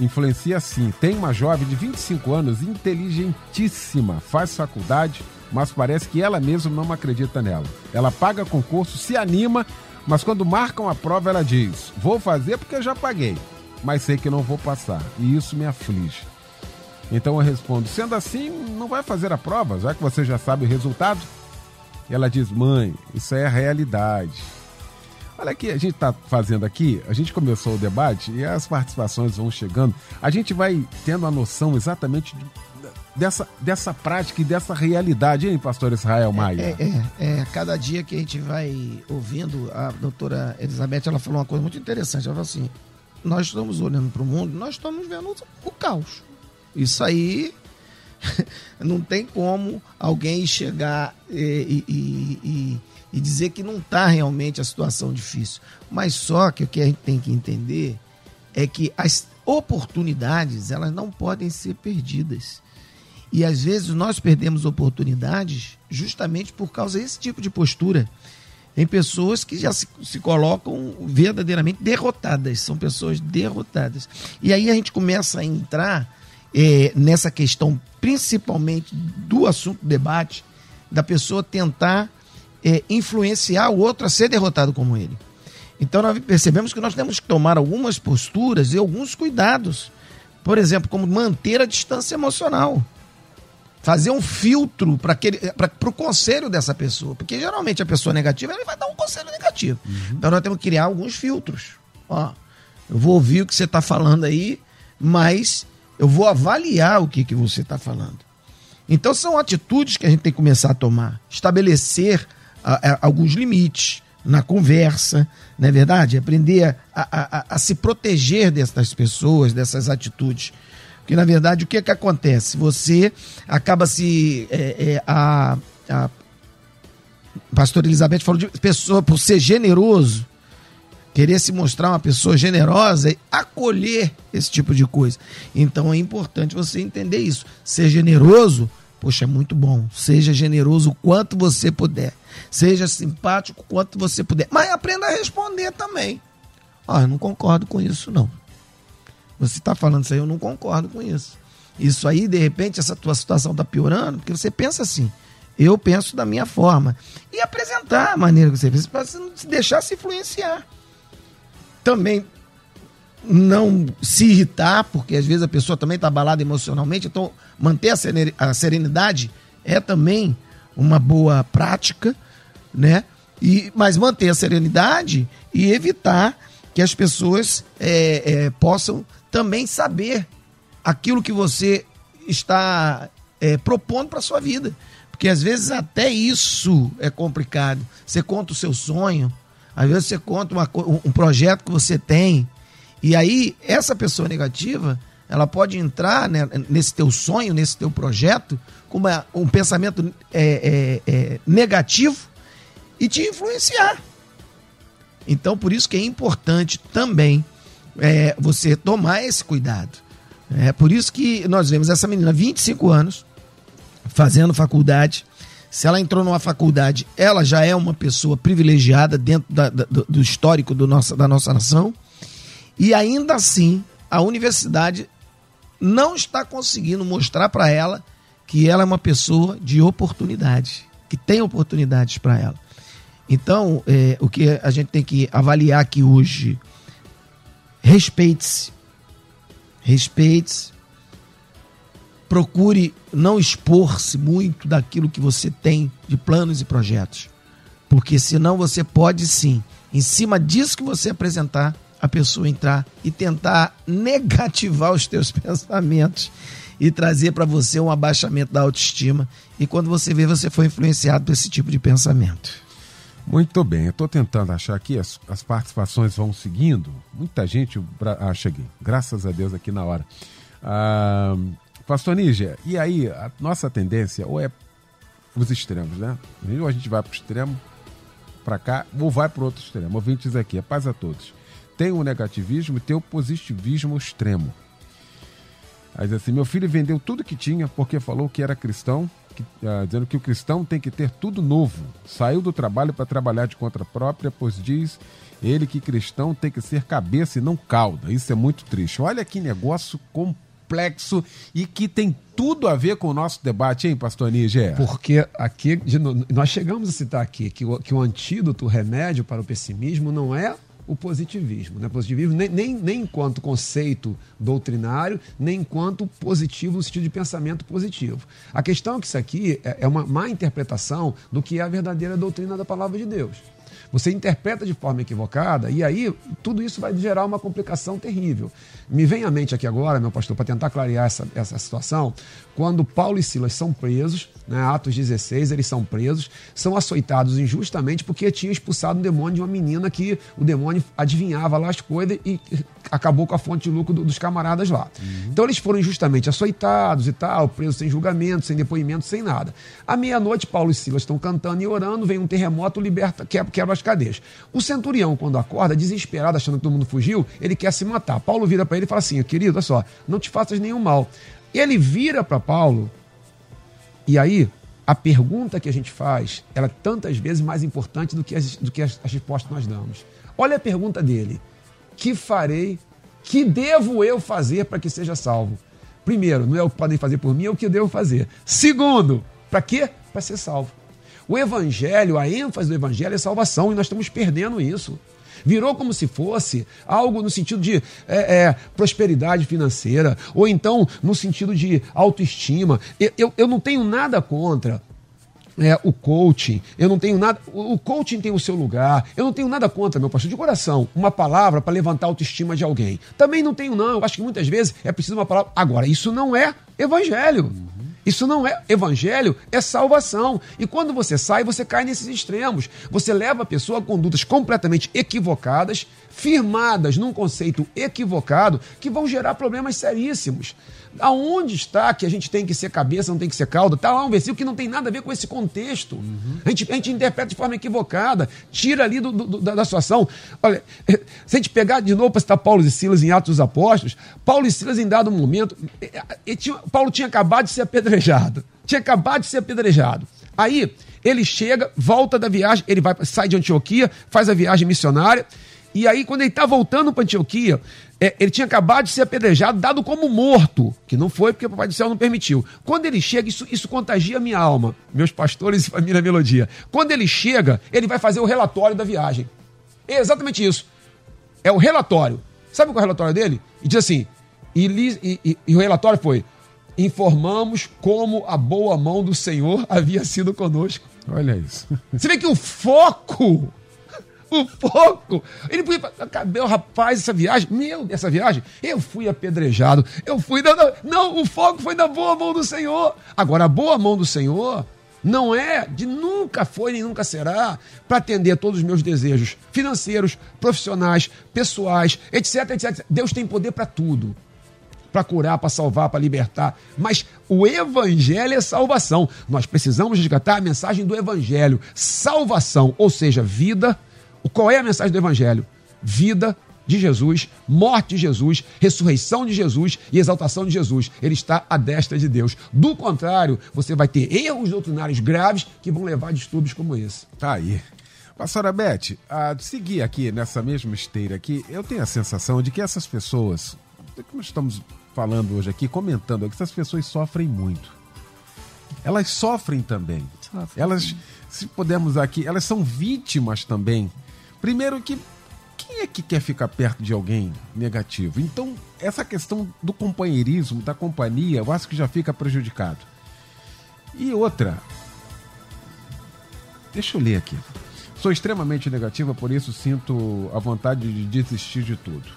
influencia sim. Tem uma jovem de 25 anos, inteligentíssima, faz faculdade, mas parece que ela mesma não acredita nela. Ela paga concurso, se anima, mas quando marcam a prova ela diz: Vou fazer porque já paguei, mas sei que não vou passar. E isso me aflige. Então eu respondo: Sendo assim, não vai fazer a prova, já que você já sabe o resultado? Ela diz: Mãe, isso é a realidade. Olha aqui, a gente está fazendo aqui, a gente começou o debate e as participações vão chegando. A gente vai tendo a noção exatamente de, dessa, dessa prática e dessa realidade, hein, pastor Israel Maia? É, é, é, cada dia que a gente vai ouvindo, a doutora Elizabeth, ela falou uma coisa muito interessante. Ela falou assim: nós estamos olhando para o mundo, nós estamos vendo o caos. Isso aí não tem como alguém chegar e, e, e, e dizer que não está realmente a situação difícil. Mas só que o que a gente tem que entender é que as oportunidades elas não podem ser perdidas. E às vezes nós perdemos oportunidades justamente por causa desse tipo de postura. Tem pessoas que já se, se, colocam verdadeiramente derrotadas, são pessoas derrotadas. E aí a gente começa a entrar é, nessa questão, principalmente do assunto debate, da pessoa tentar é, influenciar o outro a ser derrotado como ele. Então nós percebemos que nós temos que tomar algumas posturas e alguns cuidados. Por exemplo, como manter a distância emocional. Fazer um filtro para o conselho dessa pessoa. Porque geralmente a pessoa negativa ele vai dar um conselho negativo. Uhum. Então nós temos que criar alguns filtros. Ó, eu vou ouvir o que você está falando aí, mas eu vou avaliar o que, que você está falando. Então são atitudes que a gente tem que começar a tomar. Estabelecer a, a, alguns limites na conversa, não é verdade? Aprender a, a, se proteger dessas pessoas, dessas atitudes. Porque, na verdade, o que, é que acontece? Você acaba se. É, é, a, a pastora Elizabeth falou de pessoa, por ser generoso, querer se mostrar uma pessoa generosa e acolher esse tipo de coisa. Então é importante você entender isso. Ser generoso, poxa, é muito bom. Seja generoso o quanto você puder. Seja simpático o quanto você puder. Mas aprenda a responder também. Oh, eu não concordo com isso, não. Você está falando isso aí, eu não concordo com isso. Isso aí, de repente, essa tua situação está piorando, porque você pensa assim. Eu penso da minha forma. E apresentar a maneira que você pensa, para não se deixar se influenciar também não se irritar, porque às vezes a pessoa também está abalada emocionalmente, então manter a serenidade é também uma boa prática, né? E, mas manter a serenidade e evitar que as pessoas é, é, possam também saber aquilo que você está é, propondo para sua vida. Porque às vezes até isso é complicado. Você conta o seu sonho, às vezes você conta uma, um projeto que você tem, e aí essa pessoa negativa ela pode entrar né, nesse teu sonho, nesse teu projeto, com uma, um pensamento é, é, é, negativo e te influenciar. Então, por isso que é importante também é, você tomar esse cuidado. É por isso que nós vemos essa menina, 25 anos, fazendo faculdade. Se ela entrou numa faculdade, ela já é uma pessoa privilegiada dentro da, da, do histórico do nossa, da nossa nação. E ainda assim, a universidade não está conseguindo mostrar para ela que ela é uma pessoa de oportunidade, que tem oportunidades para ela. Então, é, o que a gente tem que avaliar aqui hoje, respeite-se, respeite-se, procure não expor-se muito daquilo que você tem de planos e projetos, porque senão você pode sim, em cima disso que você apresentar, a pessoa entrar e tentar negativar os teus pensamentos e trazer para você um abaixamento da autoestima. E quando você vê, você foi influenciado por esse tipo de pensamento. Muito bem, eu estou tentando achar aqui, as, as, participações vão seguindo. Muita gente. Ah, cheguei, graças a Deus aqui na hora. Ah, Pastor Níger, e aí, a nossa tendência ou é os extremos, né? Ou a gente vai para o extremo, para cá, ou vai para o outro extremo. Ouvintes aqui, é paz a todos tem o negativismo e tem o positivismo extremo. Aí diz assim: meu filho vendeu tudo que tinha porque falou que era cristão, que, uh, dizendo que o cristão tem que ter tudo novo. Saiu do trabalho para trabalhar de conta própria, pois diz ele que cristão tem que ser cabeça e não cauda. Isso é muito triste. Olha que negócio complexo e que tem tudo a ver com o nosso debate, hein, pastor Níger? Porque aqui, nós chegamos a citar aqui que o, que o antídoto, o remédio para o pessimismo não é o positivismo. Né? Positivismo nem, nem, nem enquanto conceito doutrinário, nem enquanto positivo no sentido de pensamento positivo. A questão é que isso aqui é, é uma má interpretação do que é a verdadeira doutrina da palavra de Deus. Você interpreta de forma equivocada e aí tudo isso vai gerar uma complicação terrível. Me vem à mente aqui agora, meu pastor, para tentar clarear essa, essa situação, quando Paulo e Silas são presos, né, Atos 16, eles são presos, são açoitados injustamente porque tinham expulsado um demônio de uma menina que o demônio adivinhava lá as coisas e acabou com a fonte de lucro dos camaradas lá. Uhum. Então eles foram injustamente açoitados e tal, presos sem julgamento, sem depoimento, sem nada. À meia-noite, Paulo e Silas estão cantando e orando, vem um terremoto, liberta, quebra, quebra as cadeias. O centurião, quando acorda, desesperado, achando que todo mundo fugiu, ele quer se matar. Paulo vira para ele e fala assim: querido, olha só, não te faças nenhum mal. Ele vira para Paulo, e aí a pergunta que a gente faz, ela é tantas vezes mais importante do que as, do que as, as respostas que nós damos. Olha a pergunta dele: Que farei? Que devo eu fazer para que seja salvo? Primeiro, não é o que podem fazer por mim, é o que eu devo fazer. Segundo, para quê? Para ser salvo. O evangelho, a ênfase do evangelho é salvação e nós estamos perdendo isso. Virou como se fosse algo no sentido de é, é, prosperidade financeira, ou então no sentido de autoestima. Eu, eu, eu não tenho nada contra é, o coaching, eu não tenho nada. O coaching tem o seu lugar, eu não tenho nada contra, meu pastor, de coração, uma palavra para levantar a autoestima de alguém. Também não tenho, não. Eu acho que muitas vezes é preciso uma palavra. Agora, isso não é evangelho. Isso não é evangelho, é salvação. E quando você sai, você cai nesses extremos. Você leva a pessoa a condutas completamente equivocadas, firmadas num conceito equivocado, que vão gerar problemas seríssimos. Aonde está que a gente tem que ser cabeça, não tem que ser cauda? Está lá um versículo que não tem nada a ver com esse contexto. Uhum. A, gente, a gente interpreta de forma equivocada, tira ali do, do, da, da situação. Olha, se a gente pegar de novo para citar Paulo e Silas em Atos dos Apóstolos, Paulo e Silas, em dado momento, tinha, Paulo tinha acabado de ser apedrejado. Tinha acabado de ser apedrejado. Aí, ele chega, volta da viagem, ele vai sai de Antioquia, faz a viagem missionária. E aí, quando ele está voltando para Antioquia, é, ele tinha acabado de ser apedrejado, dado como morto, que não foi porque o Papai do Céu não permitiu. Quando ele chega, isso, isso contagia a minha alma, meus pastores e família Melodia. Quando ele chega, ele vai fazer o relatório da viagem. É exatamente isso. É o relatório. Sabe qual é o relatório dele? E diz assim: e, e, e, e o relatório foi: informamos como a boa mão do Senhor havia sido conosco. Olha isso. Você vê que o foco, o foco, ele podia acabei, rapaz, essa viagem, meu, essa viagem, eu fui apedrejado, eu fui, não, não, não, o foco foi na boa mão do Senhor. Agora, a boa mão do Senhor não é, de nunca foi nem nunca será, para atender todos os meus desejos financeiros, profissionais, pessoais, etc, etc. Deus tem poder para tudo. Para curar, para salvar, para libertar. Mas o evangelho é salvação. Nós precisamos resgatar a mensagem do evangelho. Salvação, ou seja, vida. Qual é a mensagem do evangelho? Vida de Jesus, morte de Jesus, ressurreição de Jesus e exaltação de Jesus. Ele está à destra de Deus. Do contrário, você vai ter erros doutrinários graves que vão levar a distúrbios como esse. Tá aí. Pastora Beth, a seguir aqui nessa mesma esteira aqui, eu tenho a sensação de que essas pessoas, que nós estamos falando hoje aqui, comentando que essas pessoas sofrem muito. Elas sofrem também. Sofrem. Elas, se pudermos aqui, elas são vítimas também. Primeiro que quem é que quer ficar perto de alguém negativo? Então, essa questão do companheirismo, da companhia, eu acho que já fica prejudicado. E outra. Deixa eu ler aqui. Sou extremamente negativa, por isso sinto a vontade de desistir de tudo.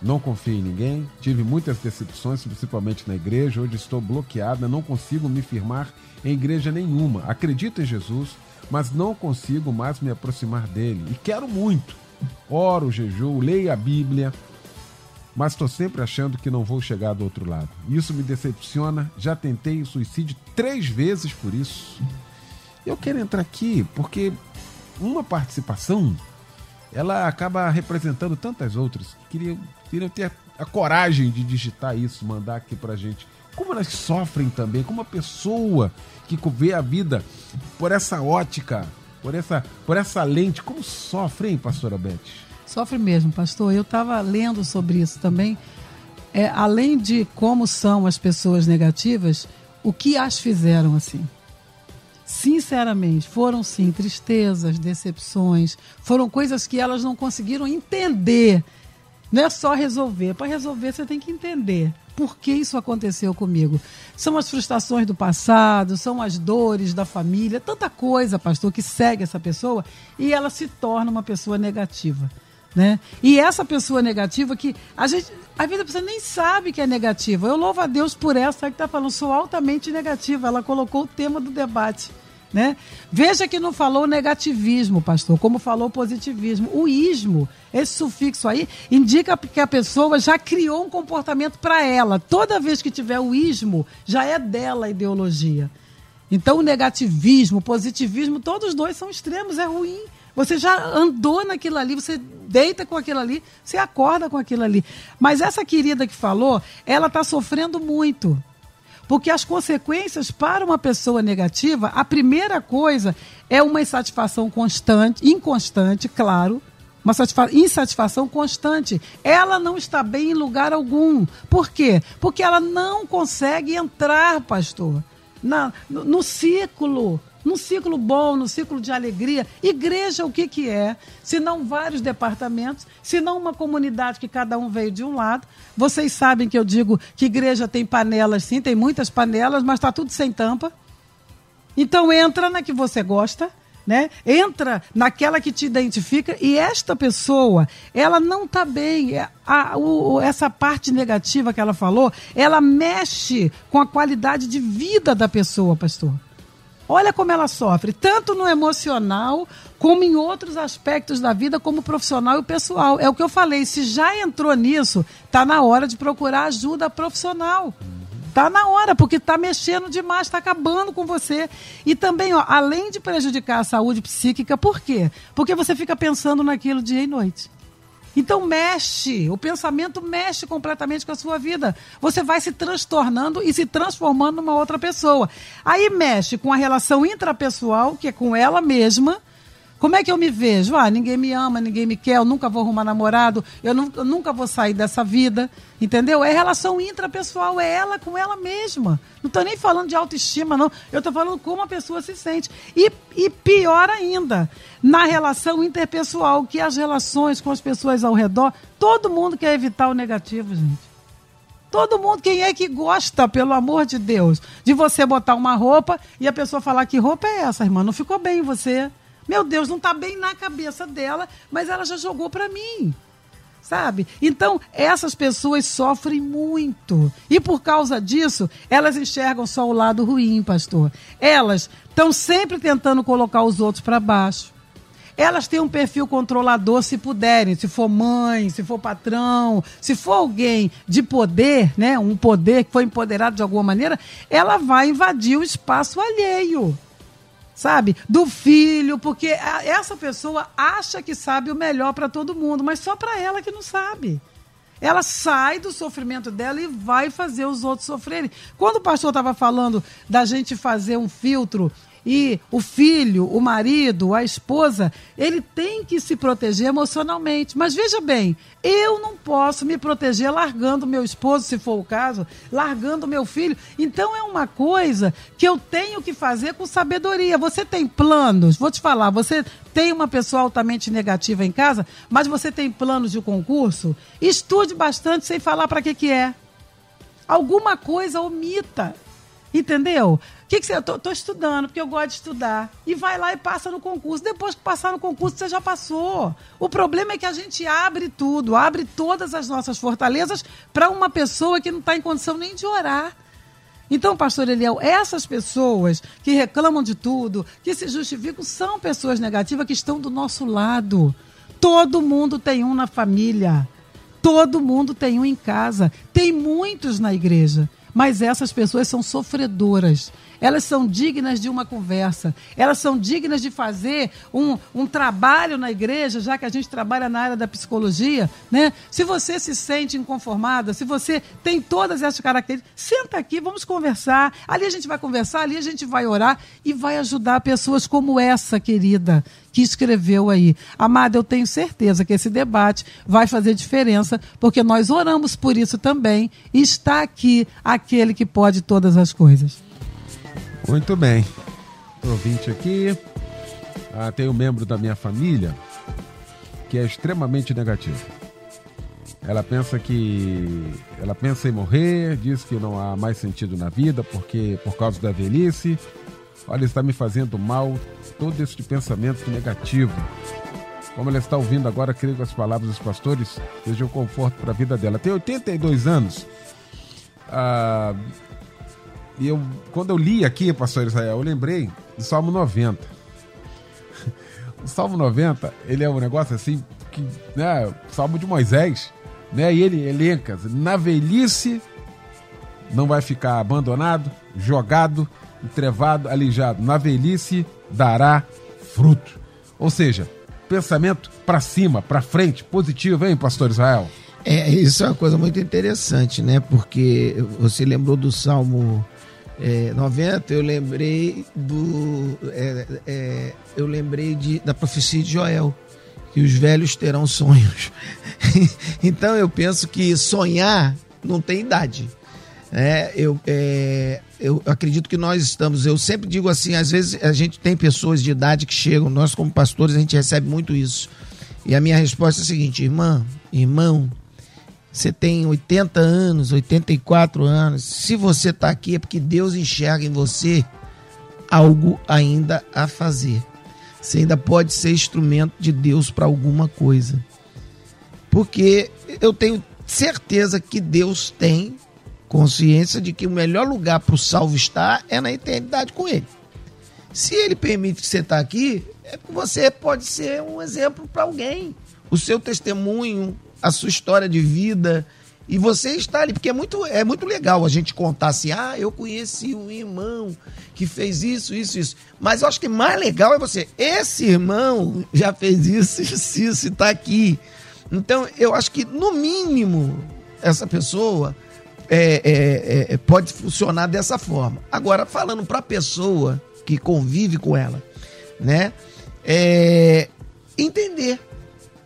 Não confio em ninguém, tive muitas decepções, principalmente na igreja. Hoje estou bloqueada, não consigo me firmar em igreja nenhuma. Acredito em Jesus, mas não consigo mais me aproximar dele. E quero muito oro, jejuo, leio a Bíblia, mas estou sempre achando que não vou chegar do outro lado. Isso me decepciona. Já tentei o suicídio três vezes por isso. Eu quero entrar aqui porque uma participação ela acaba representando tantas outras. Queria, queria ter a, coragem de digitar isso, mandar aqui pra gente. Como elas sofrem também, como a pessoa que vê a vida por essa ótica por essa, por essa lente. Como sofre, hein, pastora Beth? Sofre mesmo, pastor. Eu estava lendo sobre isso também. É, além de como são as pessoas negativas, o que as fizeram assim? Sinceramente, foram sim tristezas, decepções, foram coisas que elas não conseguiram entender. Não é só resolver. Para resolver, você tem que entender por que isso aconteceu comigo. São as frustrações do passado, são as dores da família, tanta coisa, pastor, que segue essa pessoa e ela se torna uma pessoa negativa. Né? E essa pessoa negativa que a gente, a vida pessoa nem sabe que é negativa. Eu louvo a Deus por essa que está falando, sou altamente negativa. Ela colocou o tema do debate. Né? Veja que não falou negativismo, pastor, como falou positivismo. O ismo, esse sufixo aí, indica que a pessoa já criou um comportamento para ela. Toda vez que tiver o ismo, já é dela a ideologia. Então, o negativismo, o positivismo, todos dois são extremos, é ruim. Você já andou naquilo ali, você deita com aquilo ali, você acorda com aquilo ali. Mas essa querida que falou, ela está sofrendo muito. Porque as consequências para uma pessoa negativa, a primeira coisa é uma insatisfação constante, inconstante, claro, uma insatisfação constante. Ela não está bem em lugar algum. Por quê? Porque ela não consegue entrar, pastor, na, no, no ciclo num ciclo bom, num ciclo de alegria. Igreja, o que, que é? Se não vários departamentos, se não uma comunidade que cada um veio de um lado. Vocês sabem que eu digo que igreja tem panelas, sim, tem muitas panelas, mas está tudo sem tampa. Então entra na que você gosta. Né? Entra naquela que te identifica e esta pessoa, ela não está bem. É, a, o, essa parte negativa que ela falou, ela mexe com a qualidade de vida da pessoa, pastor. Olha como ela sofre, tanto no emocional como em outros aspectos da vida, como profissional e pessoal. É o que eu falei, se já entrou nisso, está na hora de procurar ajuda profissional. Tá na hora, porque está mexendo demais, está acabando com você. E também, ó, além de prejudicar a saúde psíquica, por quê? Porque você fica pensando naquilo dia e noite. Então mexe, o pensamento mexe completamente com a sua vida. Você vai se transtornando e se transformando numa outra pessoa. Aí mexe com a relação intrapessoal, que é com ela mesma, como é que eu me vejo? Ah, ninguém me ama, ninguém me quer, eu nunca vou arrumar namorado, eu, eu nunca vou sair dessa vida. Entendeu? É relação intrapessoal, é ela com ela mesma. Não estou nem falando de autoestima, não. Eu estou falando como a pessoa se sente. E, e pior ainda, na relação interpessoal, que as relações com as pessoas ao redor, todo mundo quer evitar o negativo, gente. Todo mundo, quem é que gosta, pelo amor de Deus, de você botar uma roupa e a pessoa falar que roupa é essa, irmã? Não ficou bem em você. Meu Deus, não está bem na cabeça dela, mas ela já jogou para mim. Sabe? Então, essas pessoas sofrem muito. E por causa disso, elas enxergam só o lado ruim, pastor. Elas estão sempre tentando colocar os outros para baixo elas têm um perfil controlador se puderem, se for mãe, se for patrão, se for alguém de poder, né, um poder que foi empoderado de alguma maneira, ela vai invadir o espaço alheio. Sabe? Do filho, porque essa pessoa acha que sabe o melhor para todo mundo, mas só para ela que não sabe ela sai do sofrimento dela e vai fazer os outros sofrerem. Quando o pastor estava falando da gente fazer um filtro e o filho, o marido, a esposa, ele tem que se proteger emocionalmente. Mas veja bem, eu não posso me proteger largando meu esposo, se for o caso, largando meu filho. Então é uma coisa que eu tenho que fazer com sabedoria. Você tem planos? Vou te falar, você tem uma pessoa altamente negativa em casa, mas você tem planos de concurso? Estude bastante sem falar para que que é. Alguma coisa omita. Entendeu? O que, que você. Eu tô, tô, estudando, porque eu gosto de estudar. E vai lá e passa no concurso. Depois que passar no concurso, você já passou. O problema é que a gente abre tudo, abre todas as nossas fortalezas para uma pessoa que não está em condição nem de orar. Então, pastor Eliel, essas pessoas que reclamam de tudo, que se justificam, são pessoas negativas que estão do nosso lado. Todo mundo tem um na família. Todo mundo tem um em casa. Tem muitos na igreja. Mas essas pessoas são sofredoras. Elas são dignas de uma conversa. Elas são dignas de fazer um, um trabalho na igreja, já que a gente trabalha na área da psicologia. Né? Se você se sente inconformada, se você tem todas essas características, senta aqui, vamos conversar. Ali a gente vai conversar, ali a gente vai orar e vai ajudar pessoas como essa, querida, que escreveu aí. Amada, eu tenho certeza que esse debate vai fazer diferença, porque nós oramos por isso também. E está aqui aquele que pode todas as coisas. Muito bem. Ouvinte aqui. Ah, tem um membro da minha família que é extremamente negativo. Ela pensa que ela pensa em morrer, diz que não há mais sentido na vida porque por causa da velhice. Olha, está me fazendo mal todo esse pensamento negativo. Como ela está ouvindo agora, creio que as palavras dos pastores sejam conforto para a vida dela. Tem 82 anos. Ah, e eu, quando eu li aqui, pastor Israel, eu lembrei do Salmo 90. O Salmo 90, ele é um negócio assim, que, né, Salmo de Moisés, né? E ele elenca, na velhice não vai ficar abandonado, jogado, entrevado, alijado. Na velhice dará fruto. Ou seja, pensamento para cima, para frente, positivo, hein, pastor Israel? É, isso é uma coisa muito interessante, né? Porque você lembrou do Salmo é, 90, eu lembrei do. É, é, eu lembrei de, da profecia de Joel, que os velhos terão sonhos. então eu penso que sonhar não tem idade. É, eu, é, eu acredito que nós estamos, eu sempre digo assim, às vezes a gente tem pessoas de idade que chegam, nós como pastores a gente recebe muito isso. E a minha resposta é a seguinte, irmã, irmão, você tem 80 anos, 84 anos, se você está aqui é porque Deus enxerga em você algo ainda a fazer. Você ainda pode ser instrumento de Deus para alguma coisa. Porque eu tenho certeza que Deus tem consciência de que o melhor lugar para o salvo estar é na eternidade com Ele. Se Ele permite que você está aqui, é porque você pode ser um exemplo para alguém. O seu testemunho, a sua história de vida, e você está ali, porque é muito, é muito legal a gente contar assim, ah, eu conheci um irmão que fez isso, isso, isso. Mas eu acho que mais legal é você, esse irmão já fez isso, isso, isso, e está aqui. Então, eu acho que, no mínimo, essa pessoa é, é, é, pode funcionar dessa forma. Agora, falando para a pessoa que convive com ela, né? É, entender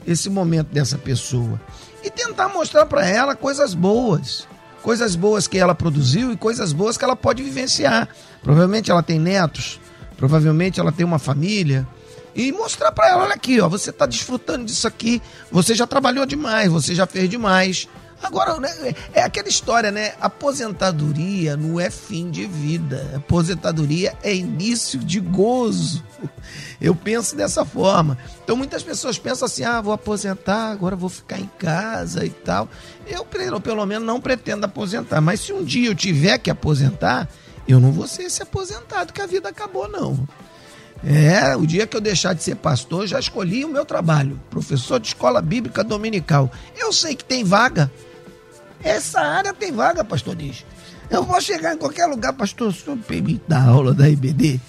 esse momento dessa pessoa. E tentar mostrar para ela coisas boas, coisas boas que ela produziu e coisas boas que ela pode vivenciar. Provavelmente ela tem netos, provavelmente ela tem uma família. E mostrar para ela, olha aqui, ó, você está desfrutando disso aqui, você já trabalhou demais, você já fez demais Agora, né, é aquela história, né? Aposentadoria não é fim de vida. Aposentadoria é início de gozo. Eu penso dessa forma. Então muitas pessoas pensam assim: ah, vou aposentar, agora vou ficar em casa e tal. Eu, pelo menos, não pretendo aposentar. Mas se um dia eu tiver que aposentar, eu não vou ser esse aposentado que a vida acabou, não. É, o dia que eu deixar de ser pastor, já escolhi o meu trabalho, professor de escola bíblica dominical. Eu sei que tem vaga. Essa área tem vaga, pastor Diz. Eu vou chegar em qualquer lugar, pastor, o senhor permite dar aula da IBD?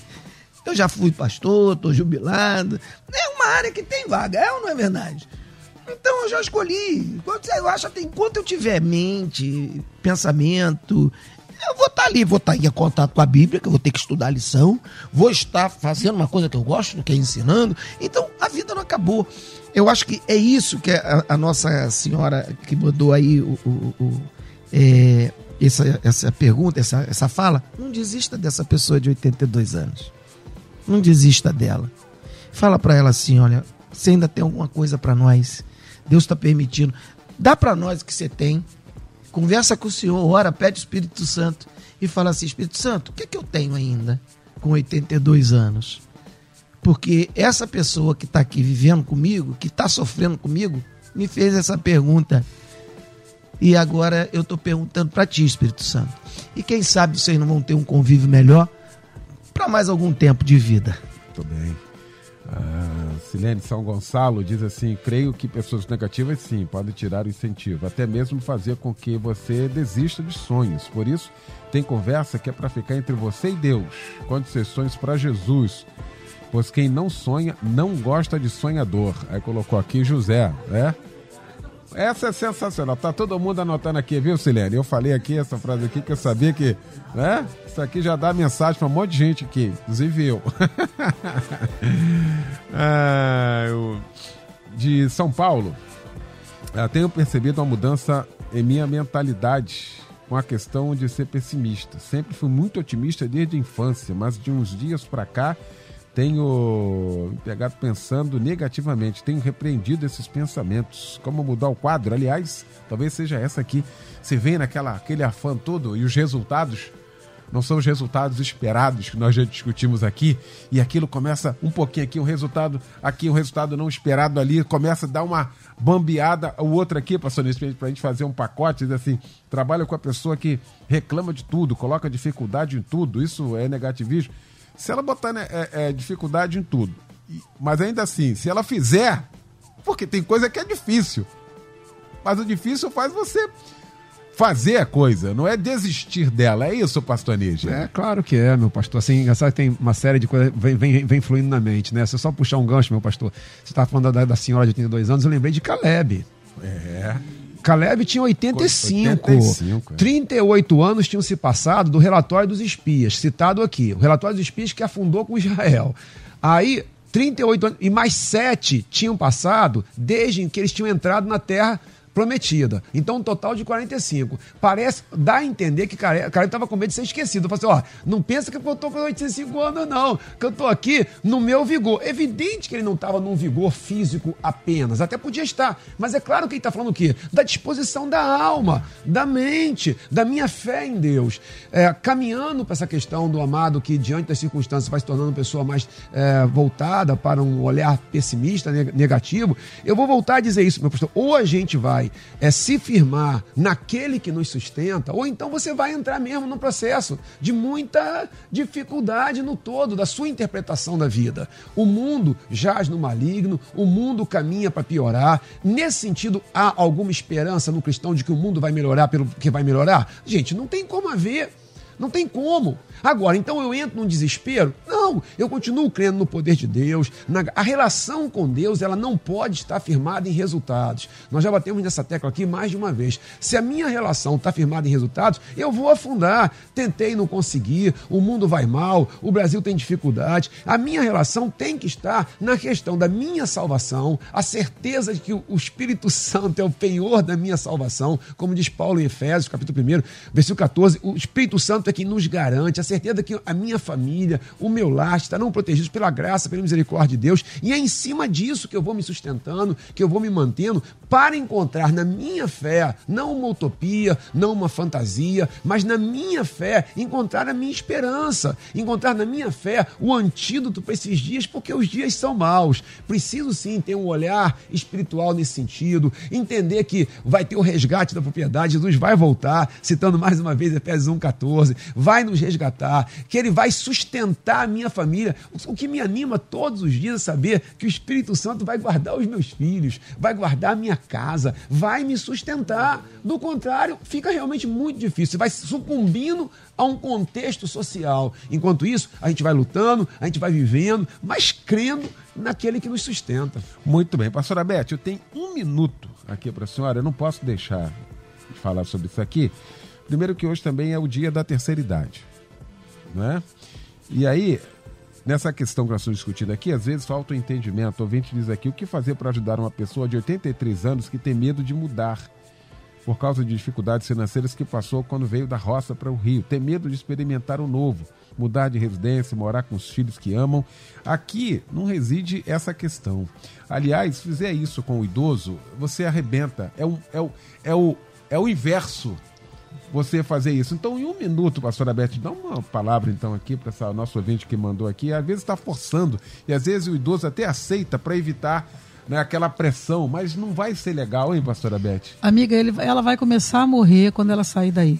Eu já fui pastor, estou jubilado. É uma área que tem vaga, é ou não é verdade? Então eu já escolhi. Eu acho que enquanto eu tiver mente, pensamento, eu vou estar tá ali, vou estar tá em contato com a Bíblia, que eu vou ter que estudar a lição, vou estar fazendo uma coisa que eu gosto, que é ensinando. Então a vida não acabou. Eu acho que é isso que a, a Nossa Senhora que mandou aí o, o, o é, essa, essa pergunta, essa, essa fala. Não desista dessa pessoa de 82 anos. Não desista dela. Fala para ela assim: olha, você ainda tem alguma coisa para nós. Deus está permitindo. Dá para nós o que você tem. Conversa com o Senhor, ora, pede o Espírito Santo e fala assim: Espírito Santo, o que, é que eu tenho ainda com 82 anos? Porque essa pessoa que está aqui vivendo comigo, que está sofrendo comigo, me fez essa pergunta. E agora eu estou perguntando para ti, Espírito Santo. E quem sabe vocês não vão ter um convívio melhor para mais algum tempo de vida. Muito bem. Ah, Silene São Gonçalo diz assim: creio que pessoas negativas sim podem tirar o incentivo, até mesmo fazer com que você desista de sonhos. Por isso, tem conversa que é para ficar entre você e Deus. Conte seus sonhos para Jesus pois quem não sonha não gosta de sonhador. Aí colocou aqui José, né? Essa é sensacional. Tá todo mundo anotando aqui, viu, Silene? Eu falei aqui essa frase aqui que eu sabia que, né? Isso aqui já dá mensagem para um monte de gente aqui, inclusive eu. ah, eu de São Paulo, eu tenho percebido uma mudança em minha mentalidade com a questão de ser pessimista. Sempre fui muito otimista desde a infância, mas de uns dias para cá tenho pegado pensando negativamente, tenho repreendido esses pensamentos. Como mudar o quadro? Aliás, talvez seja essa aqui. Você vem naquela aquele afã todo e os resultados não são os resultados esperados que nós já discutimos aqui, e aquilo começa um pouquinho aqui, um resultado aqui, um resultado não esperado ali, começa a dar uma bambeada, o outro aqui, pastor para a gente fazer um pacote, diz assim, trabalha com a pessoa que reclama de tudo, coloca dificuldade em tudo, isso é negativismo. Se ela botar né, é, é, dificuldade em tudo, mas ainda assim, se ela fizer, porque tem coisa que é difícil, mas o difícil faz você fazer a coisa, não é desistir dela. É isso, pastor Nígia? É, claro que é, meu pastor. Assim, que tem uma série de coisas vem, vem, vem fluindo na mente, né? Se eu só puxar um gancho, meu pastor, você estava falando da, da senhora de 82 anos, eu lembrei de Caleb. É. Caleb tinha 85. 85 é. 38 anos tinham se passado do relatório dos espias, citado aqui. O relatório dos espias que afundou com Israel. Aí, 38 anos, e mais sete tinham passado desde que eles tinham entrado na terra prometida. Então, um total de 45. Parece, dá a entender que cara estava com medo de ser esquecido. Eu falei assim, ó, não pensa que eu estou com 85 anos, não. Que eu estou aqui no meu vigor. Evidente que ele não estava num vigor físico apenas. Até podia estar. Mas é claro que ele está falando o quê? Da disposição da alma, da mente, da minha fé em Deus. É, caminhando para essa questão do amado que, diante das circunstâncias, vai se tornando uma pessoa mais é, voltada para um olhar pessimista, negativo. Eu vou voltar a dizer isso, meu pastor. Ou a gente vai vai é, se firmar naquele que nos sustenta, ou então você vai entrar mesmo num processo de muita dificuldade no todo da sua interpretação da vida. O mundo jaz no maligno, o mundo caminha para piorar. Nesse sentido, há alguma esperança no cristão de que o mundo vai melhorar pelo que vai melhorar? Gente, não tem como haver. Não tem como. Agora, então eu entro num desespero? Não, eu continuo crendo no poder de Deus. Na, a relação com Deus, ela não pode estar firmada em resultados. Nós já batemos nessa tecla aqui mais de uma vez. Se a minha relação está firmada em resultados, eu vou afundar. Tentei, não consegui, o mundo vai mal, o Brasil tem dificuldade. A minha relação tem que estar na questão da minha salvação, a certeza de que o Espírito Santo é o penhor da minha salvação, como diz Paulo em Efésios, capítulo 1, versículo 14, o Espírito Santo é quem nos garante certeza que a minha família, o meu lar, estarão protegidos pela graça, pela misericórdia de Deus. E é em cima disso que eu vou me sustentando, que eu vou me mantendo, para encontrar na minha fé, não uma utopia, não uma fantasia, mas na minha fé, encontrar a minha esperança, encontrar na minha fé o antídoto para esses dias, porque os dias são maus. Preciso sim ter um olhar espiritual nesse sentido, entender que vai ter o resgate da propriedade, Jesus vai voltar, citando mais uma vez Efésios 1,14, vai nos resgatar, que Ele vai sustentar a minha família. O que me anima todos os dias é saber que o Espírito Santo vai guardar os meus filhos, vai guardar a minha casa, vai me sustentar. Do contrário, fica realmente muito difícil. Você vai sucumbindo a um contexto social. Enquanto isso, a gente vai lutando, a gente vai vivendo, mas crendo naquele que nos sustenta. Muito bem. Pastora Beth, eu tenho um minuto aqui para a senhora. Eu não posso deixar de falar sobre isso aqui. Primeiro que hoje também é o dia da terceira idade. Né? E aí, nessa questão que nós estamos discutindo aqui, às vezes falta o entendimento. O ouvinte diz aqui, o que fazer para ajudar uma pessoa de 83 anos que tem medo de mudar por causa de dificuldades financeiras que passou quando veio da roça para o Rio. Tem medo de experimentar o novo, mudar de residência, morar com os filhos que amam. Aqui não reside essa questão. Aliás, se fizer isso com o idoso, você arrebenta. É, um, é, o, é, o, é o inverso você fazer isso. Então, em um minuto, pastora Beth, dá uma palavra então aqui para essa nosso ouvinte que mandou aqui. Às vezes está forçando e às vezes o idoso até aceita para evitar né, aquela pressão, mas não vai ser legal, hein, pastora Beth? Amiga, ele, ela vai começar a morrer quando ela sair daí.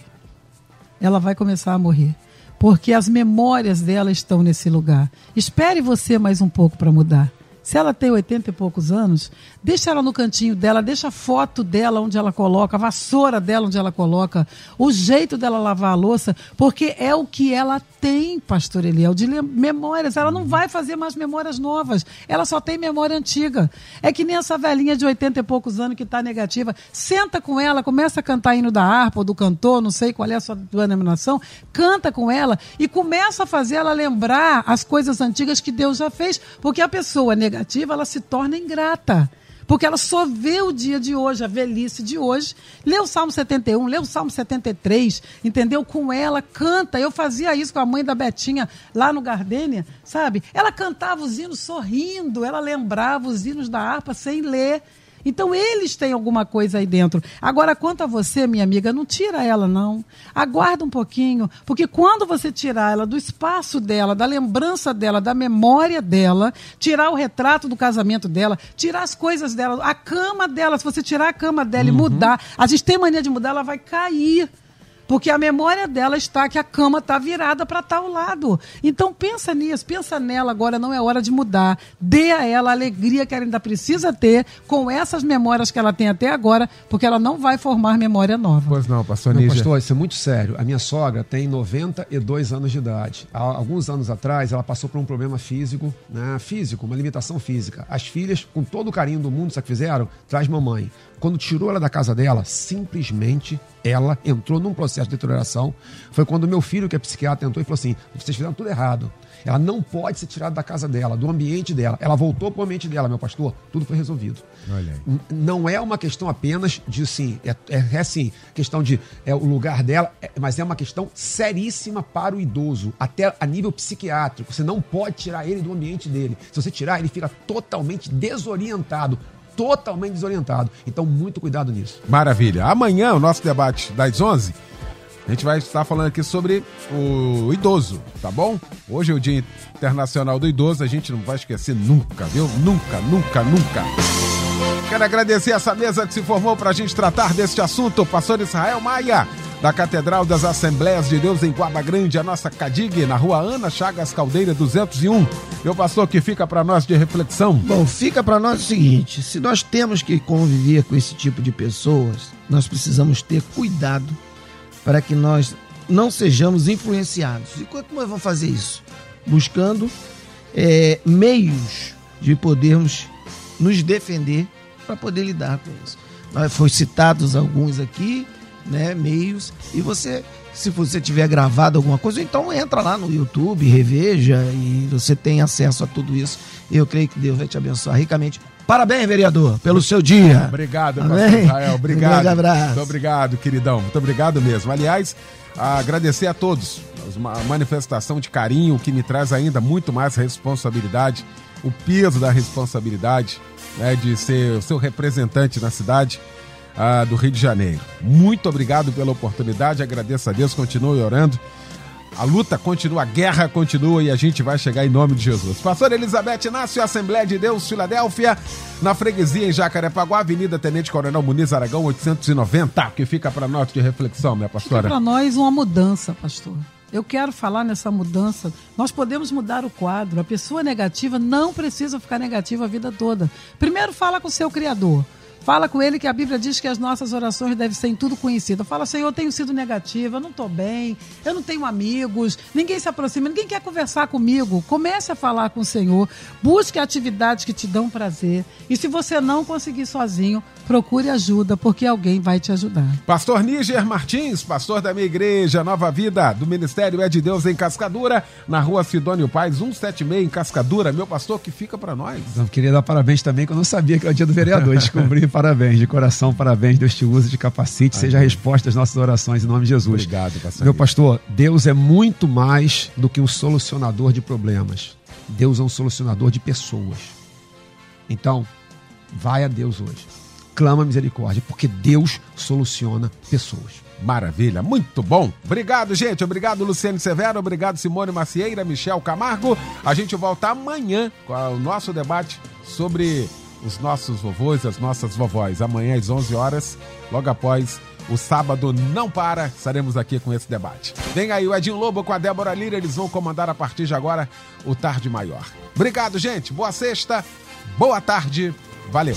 Ela vai começar a morrer. Porque as memórias dela estão nesse lugar. Espere você mais um pouco para mudar. Se ela tem 80 e poucos anos, deixa ela no cantinho dela, deixa a foto dela onde ela coloca, a vassoura dela onde ela coloca, o jeito dela lavar a louça, porque é o que ela tem, pastor Eliel, de memórias. Ela não vai fazer mais memórias novas, ela só tem memória antiga. É que nem essa velhinha de 80 e poucos anos que está negativa. Senta com ela, começa a cantar hino da harpa ou do cantor, não sei qual é a sua denominação, canta com ela e começa a fazer ela lembrar as coisas antigas que Deus já fez, porque a pessoa negativa negativa, ela se torna ingrata. Porque ela só vê o dia de hoje, a velhice de hoje. Lê o Salmo 71, lê o Salmo 73, entendeu? Com ela, canta. Eu fazia isso com a mãe da Betinha lá no Gardênia, sabe? Ela cantava os hinos sorrindo, ela lembrava os hinos da harpa sem ler. Então eles têm alguma coisa aí dentro. Agora, quanto a você, minha amiga, não tira ela, não. Aguarda um pouquinho, porque quando você tirar ela do espaço dela, da lembrança dela, da memória dela, tirar o retrato do casamento dela, tirar as coisas dela, a cama dela, se você tirar a cama dela uhum. e mudar, a gente tem mania de mudar, ela vai cair. Porque a memória dela está que a cama está virada para tal lado. Então pensa nisso, pensa nela agora, não é hora de mudar. Dê a ela a alegria que ela ainda precisa ter com essas memórias que ela tem até agora, porque ela não vai formar memória nova. Pois não, pastor Não, pastor, isso é muito sério. A minha sogra tem 92 anos de idade. Há alguns anos atrás, ela passou por um problema físico, né? Físico, uma limitação física. As filhas, com todo o carinho do mundo, sabe o que fizeram? Traz mamãe. Quando tirou ela da casa dela, simplesmente ela entrou num processo de deterioração. Foi quando meu filho, que é psiquiatra, entrou e falou assim: vocês fizeram tudo errado. Ela não pode ser tirada da casa dela, do ambiente dela. Ela voltou para o ambiente dela, meu pastor, tudo foi resolvido. Não é uma questão apenas de sim, é, é, é sim, questão de é, o lugar dela, é, mas é uma questão seríssima para o idoso, até a nível psiquiátrico. Você não pode tirar ele do ambiente dele. Se você tirar, ele fica totalmente desorientado totalmente desorientado. Então, muito cuidado nisso. Maravilha. Amanhã, o nosso debate das 11, a gente vai estar falando aqui sobre o idoso, tá bom? Hoje é o Dia Internacional do Idoso, a gente não vai esquecer nunca, viu? Nunca, nunca, nunca. Quero agradecer essa mesa que se formou para a gente tratar deste assunto, pastor Israel Maia da Catedral das Assembleias de Deus em Guaba Grande, a nossa CADIG, na rua Ana Chagas Caldeira 201. Meu pastor, que fica para nós de reflexão? Bom, fica para nós o seguinte: se nós temos que conviver com esse tipo de pessoas, nós precisamos ter cuidado para que nós não sejamos influenciados. E como nós vamos fazer isso? Buscando é, meios de podermos nos defender para poder lidar com isso. Foi citados alguns aqui, né, meios, e você, se você tiver gravado alguma coisa, então entra lá no YouTube, reveja e você tem acesso a tudo isso. Eu creio que Deus vai te abençoar ricamente. Parabéns, vereador, pelo seu dia. Obrigado, pastor Israel. Obrigado. Um grande abraço. Muito obrigado, queridão. Muito obrigado mesmo. Aliás, agradecer a todos uma manifestação de carinho que me traz ainda muito mais responsabilidade, o peso da responsabilidade né, de ser o seu representante na cidade ah, do Rio de Janeiro. Muito obrigado pela oportunidade, agradeço a Deus, continue orando. A luta continua, a guerra continua e a gente vai chegar em nome de Jesus. Pastor Elizabeth Inácio, Assembleia de Deus, Filadélfia, na freguesia em Jacarepaguá, Avenida Tenente Coronel Muniz Aragão, 890, que fica para nós de reflexão, minha pastora. Fica para nós uma mudança, pastor. Eu quero falar nessa mudança. Nós podemos mudar o quadro. A pessoa negativa não precisa ficar negativa a vida toda. Primeiro fala com o seu Criador. Fala com ele que a Bíblia diz que as nossas orações devem ser em tudo conhecidas. Fala, Senhor, eu tenho sido negativa, eu não estou bem, eu não tenho amigos, ninguém se aproxima, ninguém quer conversar comigo. Comece a falar com o Senhor, busque atividades que te dão prazer. E se você não conseguir sozinho, procure ajuda, porque alguém vai te ajudar. Pastor Níger Martins, pastor da minha igreja Nova Vida, do Ministério É de Deus em Cascadura, na rua Sidônio Paz, 176 em Cascadura. Meu pastor, que fica para nós. Eu queria dar parabéns também, que eu não sabia que era o dia do vereador. Descobri parabéns, de coração, parabéns. Deus te use de capacite, seja a resposta às nossas orações em nome de Jesus. Obrigado, pastor. Meu pastor, Deus é muito mais do que um solucionador de problemas. Deus é um solucionador de pessoas. Então, vai a Deus hoje. Clama misericórdia, porque Deus soluciona pessoas. Maravilha, muito bom. Obrigado, gente. Obrigado, Luciane Severo. Obrigado, Simone Macieira, Michel Camargo. A gente volta amanhã com o nosso debate sobre os nossos vovôs, as nossas vovós. Amanhã às 11 horas, logo após o sábado não para, estaremos aqui com esse debate. Vem aí o Edinho Lobo com a Débora Lira, eles vão comandar a partir de agora o Tarde Maior. Obrigado, gente. Boa sexta, boa tarde, valeu.